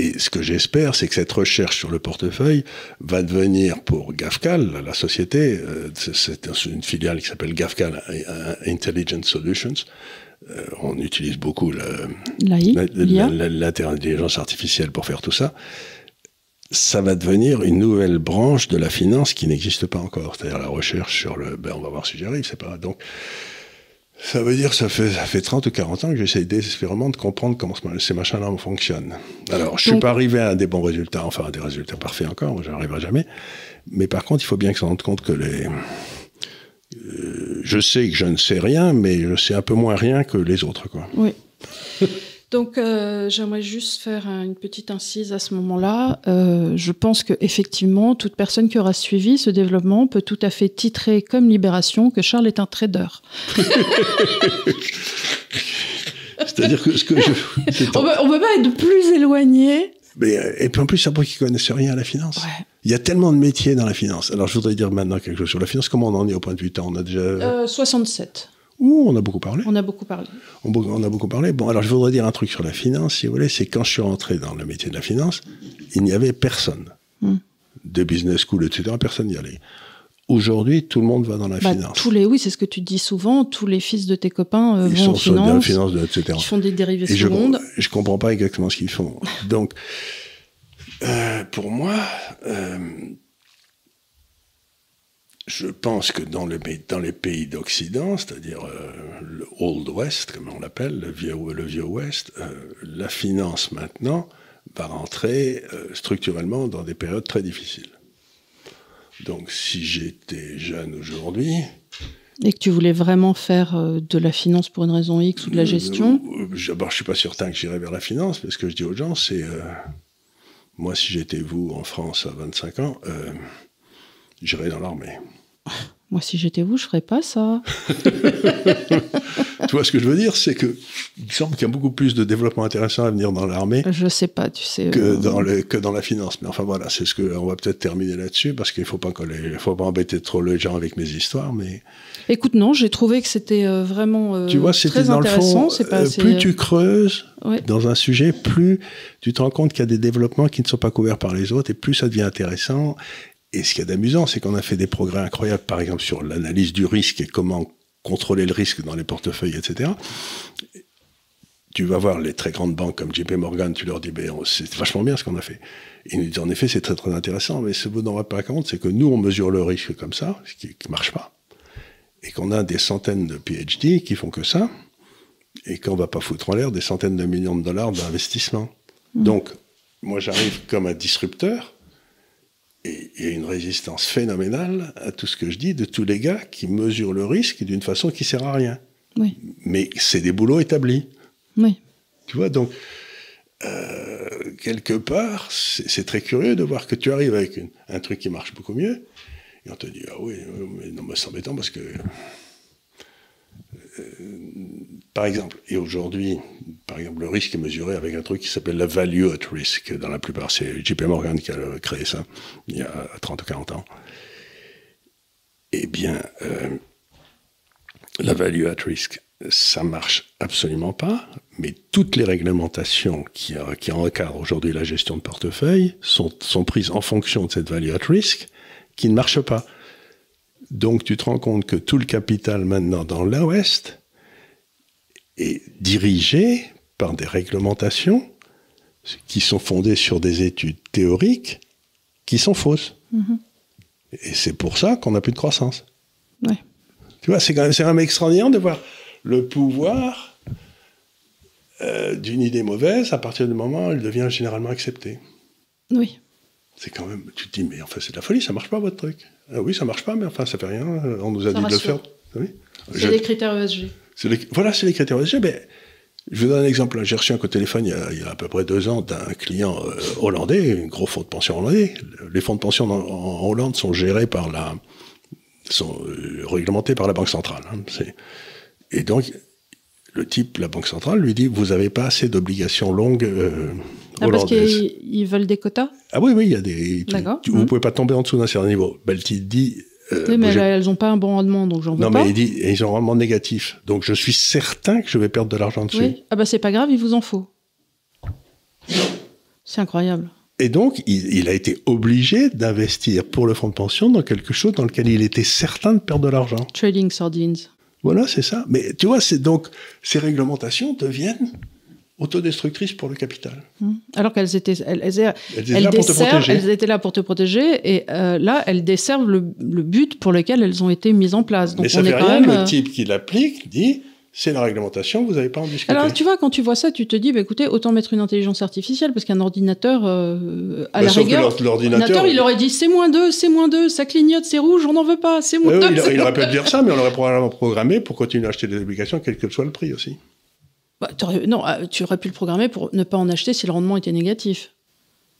Et ce que j'espère, c'est que cette recherche sur le portefeuille va devenir pour GAFCAL, la société, euh, c'est- une filiale qui s'appelle GAFCAL Intelligent Solutions. Euh, on utilise beaucoup l'intelligence artificielle pour faire tout ça. Ça va devenir une nouvelle branche de la finance qui n'existe pas encore. C'est-à-dire la recherche sur le. Ben, on va voir si j'y arrive, c'est pas. Donc, ça veut dire, ça fait, ça fait 30 ou 40 ans que j'essaie désespérément de comprendre comment ce- ces machins-là fonctionnent. Alors, je suis Donc- pas arrivé à des bons résultats, enfin, à des résultats parfaits encore, j'y arriverai jamais. Mais par contre, il faut bien qu'ils se rendent compte que les. Euh, je sais que je ne sais rien, mais je sais un peu moins rien que les autres, quoi. Oui. Donc, euh, j'aimerais juste faire un- une petite incise à ce moment-là. Euh, je pense que effectivement, toute personne qui aura suivi ce développement peut tout à fait titrer comme Libération que Charles est un trader. C'est-à-dire que ce que je. On peut, on peut pas être plus éloigné. Mais, euh, et puis en plus, c'est pour qu'ils connaissent rien à la finance. Ouais. Il y a tellement de métiers dans la finance. Alors, je voudrais dire maintenant quelque chose sur la finance. Comment on en est au point de vue temps? On a déjà. Euh, 67. Ouh, on a beaucoup parlé. On a beaucoup parlé. On, a beaucoup parlé. Bon, alors je voudrais dire un truc sur la finance, si vous voulez. C'est quand je suis rentré dans le métier de la finance, il n'y avait personne. Hmm. De business school, etc. Personne n'y allait. Aujourd'hui, tout le monde va dans la Bah, finance. tous les, oui, c'est ce que tu dis souvent. Tous les fils de tes copains euh, Ils vont sont en finance, finance, etc. qui font des dérivés Et je, secondes. je comprends pas exactement ce qu'ils font. Donc, euh, pour moi, euh, je pense que dans, le, dans les pays d'Occident, c'est-à-dire euh, le Old West, comme on l'appelle, le vieux, le vieux Ouest, euh, la finance maintenant va rentrer euh, structurellement dans des périodes très difficiles. Donc, si j'étais jeune aujourd'hui, Et que tu voulais vraiment faire de la finance pour une raison X ou de la gestion. Euh, je, je suis pas certain que j'irai vers la finance, mais ce que je dis aux gens, c'est moi, si j'étais vous en France à 25 ans, j'irais dans l'armée. Moi, si j'étais vous, je ferais pas ça. tu vois ce que je veux dire C'est que il me semble qu'il y a beaucoup plus de développement intéressant à venir dans l'armée Je sais pas, tu sais. que euh, dans, le, que dans la finance. Mais enfin voilà, c'est ce que on va peut-être terminer là-dessus parce qu'il faut pas faut pas embêter trop les gens avec mes histoires, mais Écoute, non, j'ai trouvé que c'était euh, vraiment euh, tu vois, c'était très dans le fond. pas euh, assez- plus tu creuses Ouais. dans un sujet, plus tu te rends compte qu'il y a des développements qui ne sont pas couverts par les autres, et plus ça devient intéressant. Et ce qu'il y a d'amusant, c'est qu'on a fait des progrès incroyables, par exemple sur l'analyse du risque et comment contrôler le risque dans les portefeuilles, etc. Tu vas voir les très grandes banques comme JP Morgan, tu leur dis, ben, c'est vachement bien ce qu'on a fait. Ils nous disent, en effet, c'est très très intéressant, mais ce que vous n'en rendez pas compte, c'est que nous, on mesure le risque comme ça, ce qui ne marche pas, et qu'on a des centaines de PhD qui font que ça, et qu'on va pas foutre en l'air des centaines de millions de dollars d'investissement. Donc, moi, j'arrive comme un disrupteur, et il y a une résistance phénoménale à tout ce que je dis de tous les gars qui mesurent le risque d'une façon qui sert à rien. Oui, Mais c'est des boulots établis. oui. Tu vois, donc, euh, quelque part, c'est très curieux de voir que tu arrives avec une- un truc qui marche beaucoup mieux, Et on te dit, ah oui, mais non, mais c'est embêtant parce que. euh, par exemple, et aujourd'hui, par exemple, le risque est mesuré avec un truc qui s'appelle la value at risk. Dans la plupart, c'est JP Morgan qui a créé ça il y a 30 ou 40 ans. Eh bien, euh, la value at risk, ça marche absolument pas, mais toutes les réglementations qui, euh, encadrent aujourd'hui la gestion de portefeuille sont prises en fonction de cette value at risk qui ne marche pas. Donc tu te rends compte que tout le capital maintenant dans l'Ouest est dirigé par des réglementations qui sont fondées sur des études théoriques qui sont fausses. Et c'est pour ça qu'on n'a plus de croissance. Ouais. Tu vois, c'est quand, même, c'est quand même extraordinaire de voir le pouvoir euh, d'une idée mauvaise à partir du moment où elle devient généralement acceptée. Oui. C'est quand même, tu te dis, mais enfin, c'est de la folie, ça marche pas votre truc. Ah oui, ça marche pas, mais enfin, ça fait rien, euh, on nous a Ça dit de le faire. Oui. C'est Je- les critères E ESG. les- voilà, c'est les critères ESG. Mais je vous donne un exemple. J'ai reçu un coup de téléphone il y a, il y a à peu près deux ans d'un client euh, hollandais, un gros fonds de pension hollandais. Les fonds de pension en, en Hollande sont gérés par la, sont euh, réglementés par la banque centrale. hein. Et donc, le type, la banque centrale, lui dit vous n'avez pas assez d'obligations longues euh, Ah, parce qu'ils ils veulent des quotas? Ah oui, oui, il y a des. tu- tu- Vous Mhm. pouvez pas tomber en dessous d'un certain niveau. Ben, le type dit. Euh, Oui, mais elles n'ont pas un bon rendement, donc j'en veux non, pas. mais il dit, et ils ont un rendement négatif. Donc je suis certain que je vais perdre de l'argent dessus. Oui. Ah bah c'est pas grave, il vous en faut. C'est incroyable. Et donc, il, il a été obligé d'investir pour le fonds de pension dans quelque chose dans lequel il était certain de perdre de l'argent. Trading sardines. Voilà, c'est ça. Mais tu vois, c'est donc ces réglementations deviennent autodestructrices pour le capital. Hmm. Alors qu'elles étaient, elles, elles- Elles étaient là pour te protéger. elles étaient là pour te protéger, et euh, là, elles desservent le, le but pour lequel elles ont été mises en place. Donc Mais ça on fait est quand rien. même. Le euh, type qui l'applique dit c'est la réglementation, vous n'avez pas en discuter. Alors, tu vois, quand tu vois ça, tu te dis, bah, écoutez, autant mettre une intelligence artificielle, parce qu'un ordinateur, euh, à Bah, la sauf que rigueur, l'or- l'ordinateur, il aurait dit, c'est moins 2, c'est moins 2, ça clignote, c'est rouge, on n'en veut pas, c'est moins Ouais, 2. oui, il, il aurait pu dire ça, mais on l'aurait probablement programmé pour continuer à acheter des obligations, quel que soit le prix aussi. Bah, non, euh, tu aurais pu le programmer pour ne pas en acheter si le rendement était négatif.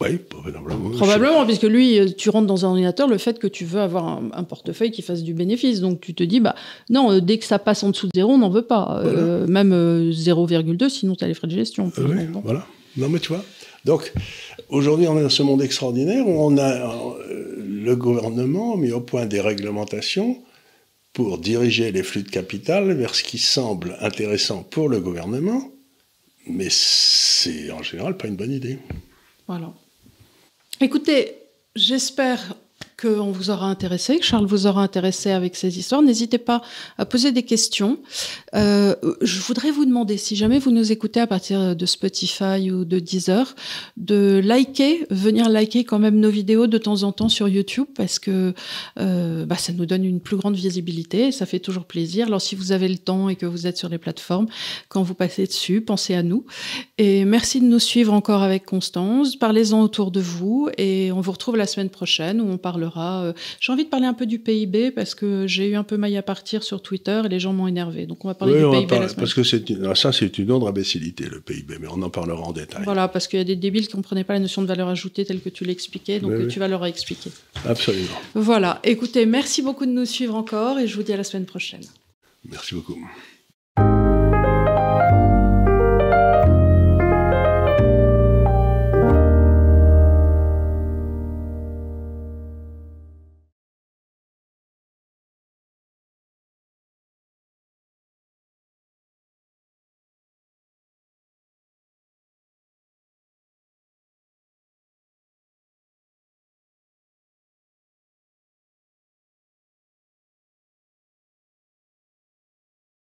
Oui, probablement. Probablement, puisque lui, euh, tu rentres dans un ordinateur, le fait que tu veux avoir un, un portefeuille qui fasse du bénéfice. Donc tu te dis, bah non, euh, dès que ça passe en dessous de zéro, on n'en veut pas. Euh, même euh, 0,2, sinon tu as les frais de gestion. Euh, oui, voilà. Non, mais tu vois. Donc, aujourd'hui, on est dans ce monde extraordinaire où on a euh, le gouvernement mis au point des réglementations pour diriger les flux de capital vers ce qui semble intéressant pour le gouvernement, mais c'est en général pas une bonne idée. Voilà. Écoutez, j'espère qu'on vous aura intéressé, que Charles vous aura intéressé avec ces histoires. N'hésitez pas à poser des questions. Euh, je voudrais vous demander, si jamais vous nous écoutez à partir de Spotify ou de Deezer, de liker, venir liker quand même nos vidéos de temps en temps sur YouTube, parce que euh, bah, ça nous donne une plus grande visibilité, et ça fait toujours plaisir. Alors si vous avez le temps et que vous êtes sur les plateformes, quand vous passez dessus, pensez à nous. Et merci de nous suivre encore avec Constance. Parlez-en autour de vous et on vous retrouve la semaine prochaine où on parlera. Euh, J'ai envie de parler un peu du PIB parce que j'ai eu un peu maille à partir sur Twitter et les gens m'ont énervé. Donc on va parler Oui, du on PIB parler- parce que c'est une- ça, c'est une autre imbécilité, le PIB, mais on en parlera en détail. Voilà, parce qu'il y a des débiles qui ne comprenaient pas la notion de valeur ajoutée telle que tu l'expliquais, donc euh, oui. tu vas leur expliquer. Absolument. Voilà, écoutez, merci beaucoup de nous suivre encore et je vous dis à la semaine prochaine. Merci beaucoup.